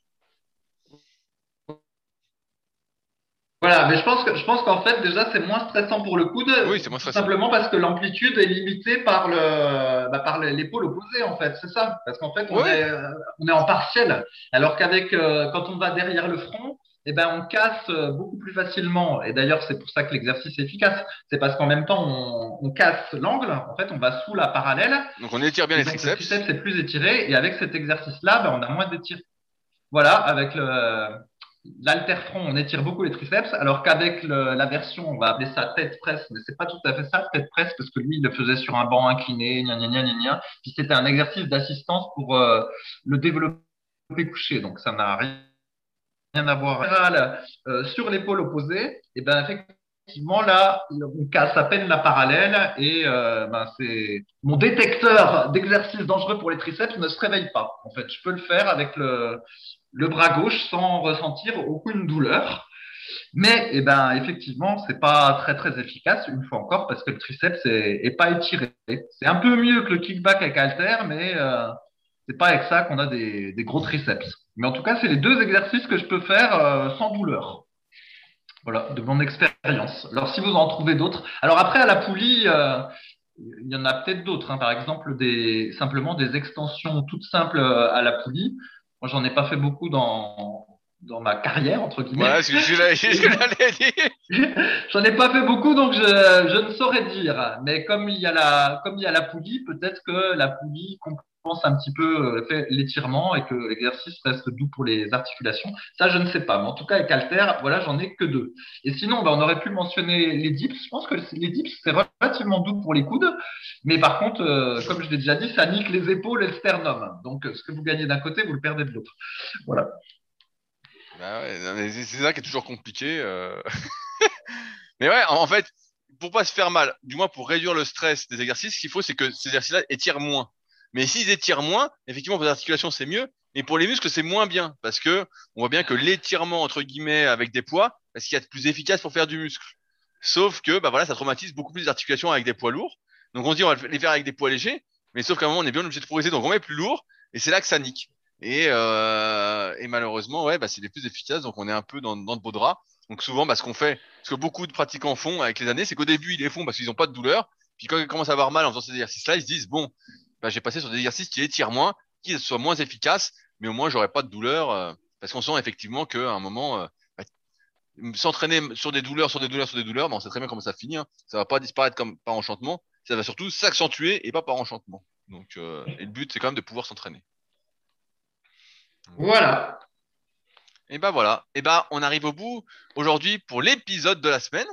Voilà, mais je pense que je pense qu'en fait déjà c'est moins stressant pour le coude, oui, c'est moins stressant. simplement parce que l'amplitude est limitée par le bah, par l'épaule opposée en fait, c'est ça, parce qu'en fait on est on est en partiel, alors qu'avec euh, quand on va derrière le front, eh ben, on casse euh, beaucoup plus facilement. Et d'ailleurs, c'est pour ça que l'exercice est efficace. C'est parce qu'en même temps, on, casse l'angle. En fait, on va sous la parallèle. Donc, on étire bien les triceps. Le triceps est plus étiré. Et avec cet exercice-là, ben, on a moins d'étirement. Voilà, avec l'alter-front, on étire beaucoup les triceps. Alors qu'avec la version, on va appeler ça tête presse, mais c'est pas tout à fait ça, tête presse, parce que lui, il le faisait sur un banc incliné, gna gna gna gna gna. Puis c'était un exercice d'assistance pour euh, le développer couché. Donc, ça n'a rien rien à voir euh, sur l'épaule opposée, et eh ben effectivement là, on casse à peine la parallèle et euh, ben, c'est mon détecteur d'exercice dangereux pour les triceps ne se réveille pas. En fait, je peux le faire avec le, le bras gauche sans ressentir aucune douleur. Mais eh ben, effectivement, c'est pas très très efficace, une fois encore, parce que le triceps est, est pas étiré. C'est un peu mieux que le kickback avec halter, mais euh, c'est pas avec ça qu'on a des, des, gros triceps. Mais en tout cas, c'est les deux exercices que je peux faire euh, sans douleur. Voilà, de mon expérience. Alors, si vous en trouvez d'autres. Alors, après, à la poulie, euh, il y en a peut-être d'autres. Hein. Par exemple, des, simplement des extensions toutes simples euh, à la poulie. Moi, j'en ai pas fait beaucoup dans, dans ma carrière, entre guillemets. Ce que. J'en ai pas fait beaucoup, donc je, je, ne saurais dire. Mais comme il y a la, comme il y a la poulie, peut-être que la poulie pense un petit peu euh, fait l'étirement et que l'exercice reste doux pour les articulations. Ça, je ne sais pas. Mais en tout cas, avec Alter, voilà, j'en ai que deux. Et sinon, ben, on aurait pu mentionner les dips. Je pense que les dips, c'est relativement doux pour les coudes. Mais par contre, euh, comme je l'ai déjà dit, ça nique les épaules et le sternum. Donc, ce que vous gagnez d'un côté, vous le perdez de l'autre. Voilà. Bah c'est ça qui est toujours compliqué. Euh... mais ouais, en fait, pour pas se faire mal, du moins pour réduire le stress des exercices, ce qu'il faut, c'est que ces exercices-là étirent moins. Mais s'ils étirent moins, effectivement, pour les articulations, c'est mieux. Mais pour les muscles, c'est moins bien. Parce que on voit bien que l'étirement, entre guillemets, avec des poids, c'est ce qu'il y a de plus efficace pour faire du muscle. Sauf que, bah voilà, ça traumatise beaucoup plus les articulations avec des poids lourds. Donc on dit, on va les faire avec des poids légers. Mais sauf qu'à un moment, on est bien obligé de progresser. Donc on met plus lourd. Et c'est là que ça nique. Et, euh, et malheureusement, ouais, bah, c'est les plus efficaces. Donc on est un peu dans, dans de beaux draps. Donc souvent, bah, ce qu'on fait, ce que beaucoup de pratiquants font avec les années, c'est qu'au début, ils les font parce qu'ils n'ont pas de douleur. Puis quand ils commencent à avoir mal en faisant ces exercices-là, ils se disent, bon, bah, j'ai passé sur des exercices qui étirent moins, qui soient moins efficaces, mais au moins j'aurais pas de douleur, euh, parce qu'on sent effectivement qu'à un moment, euh, bah, s'entraîner sur des douleurs, sur des douleurs, sur des douleurs, bah, on sait très bien comment ça finit. Hein. Ça va pas disparaître comme par enchantement, ça va surtout s'accentuer et pas par enchantement. Donc, euh, et le but c'est quand même de pouvoir s'entraîner. Voilà. Et ben voilà. Et ben on arrive au bout aujourd'hui pour l'épisode de la semaine.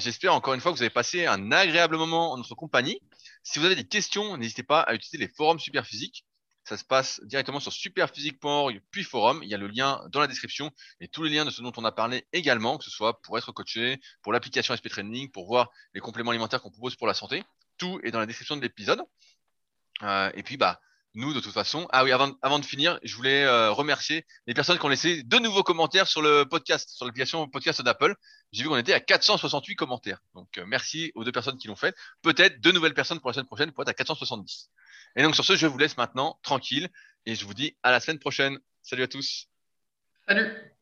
J'espère encore une fois que vous avez passé un agréable moment en notre compagnie. Si vous avez des questions, n'hésitez pas à utiliser les forums Superphysique. Ça se passe directement sur superphysique.org puis forum. Il y a le lien dans la description et tous les liens de ce dont on a parlé également, que ce soit pour être coaché, pour l'application SP Training, pour voir les compléments alimentaires qu'on propose pour la santé. Tout est dans la description de l'épisode. Euh, et puis, bah, nous, de toute façon. Ah oui, avant, avant de finir, je voulais euh, remercier les personnes qui ont laissé de nouveaux commentaires sur le podcast, sur l'application podcast d'Apple. J'ai vu qu'on était à 468 commentaires. Donc, euh, merci aux deux personnes qui l'ont fait. Peut-être deux nouvelles personnes pour la semaine prochaine pour être à 470. Et donc, sur ce, je vous laisse maintenant tranquille et je vous dis à la semaine prochaine. Salut à tous. Salut.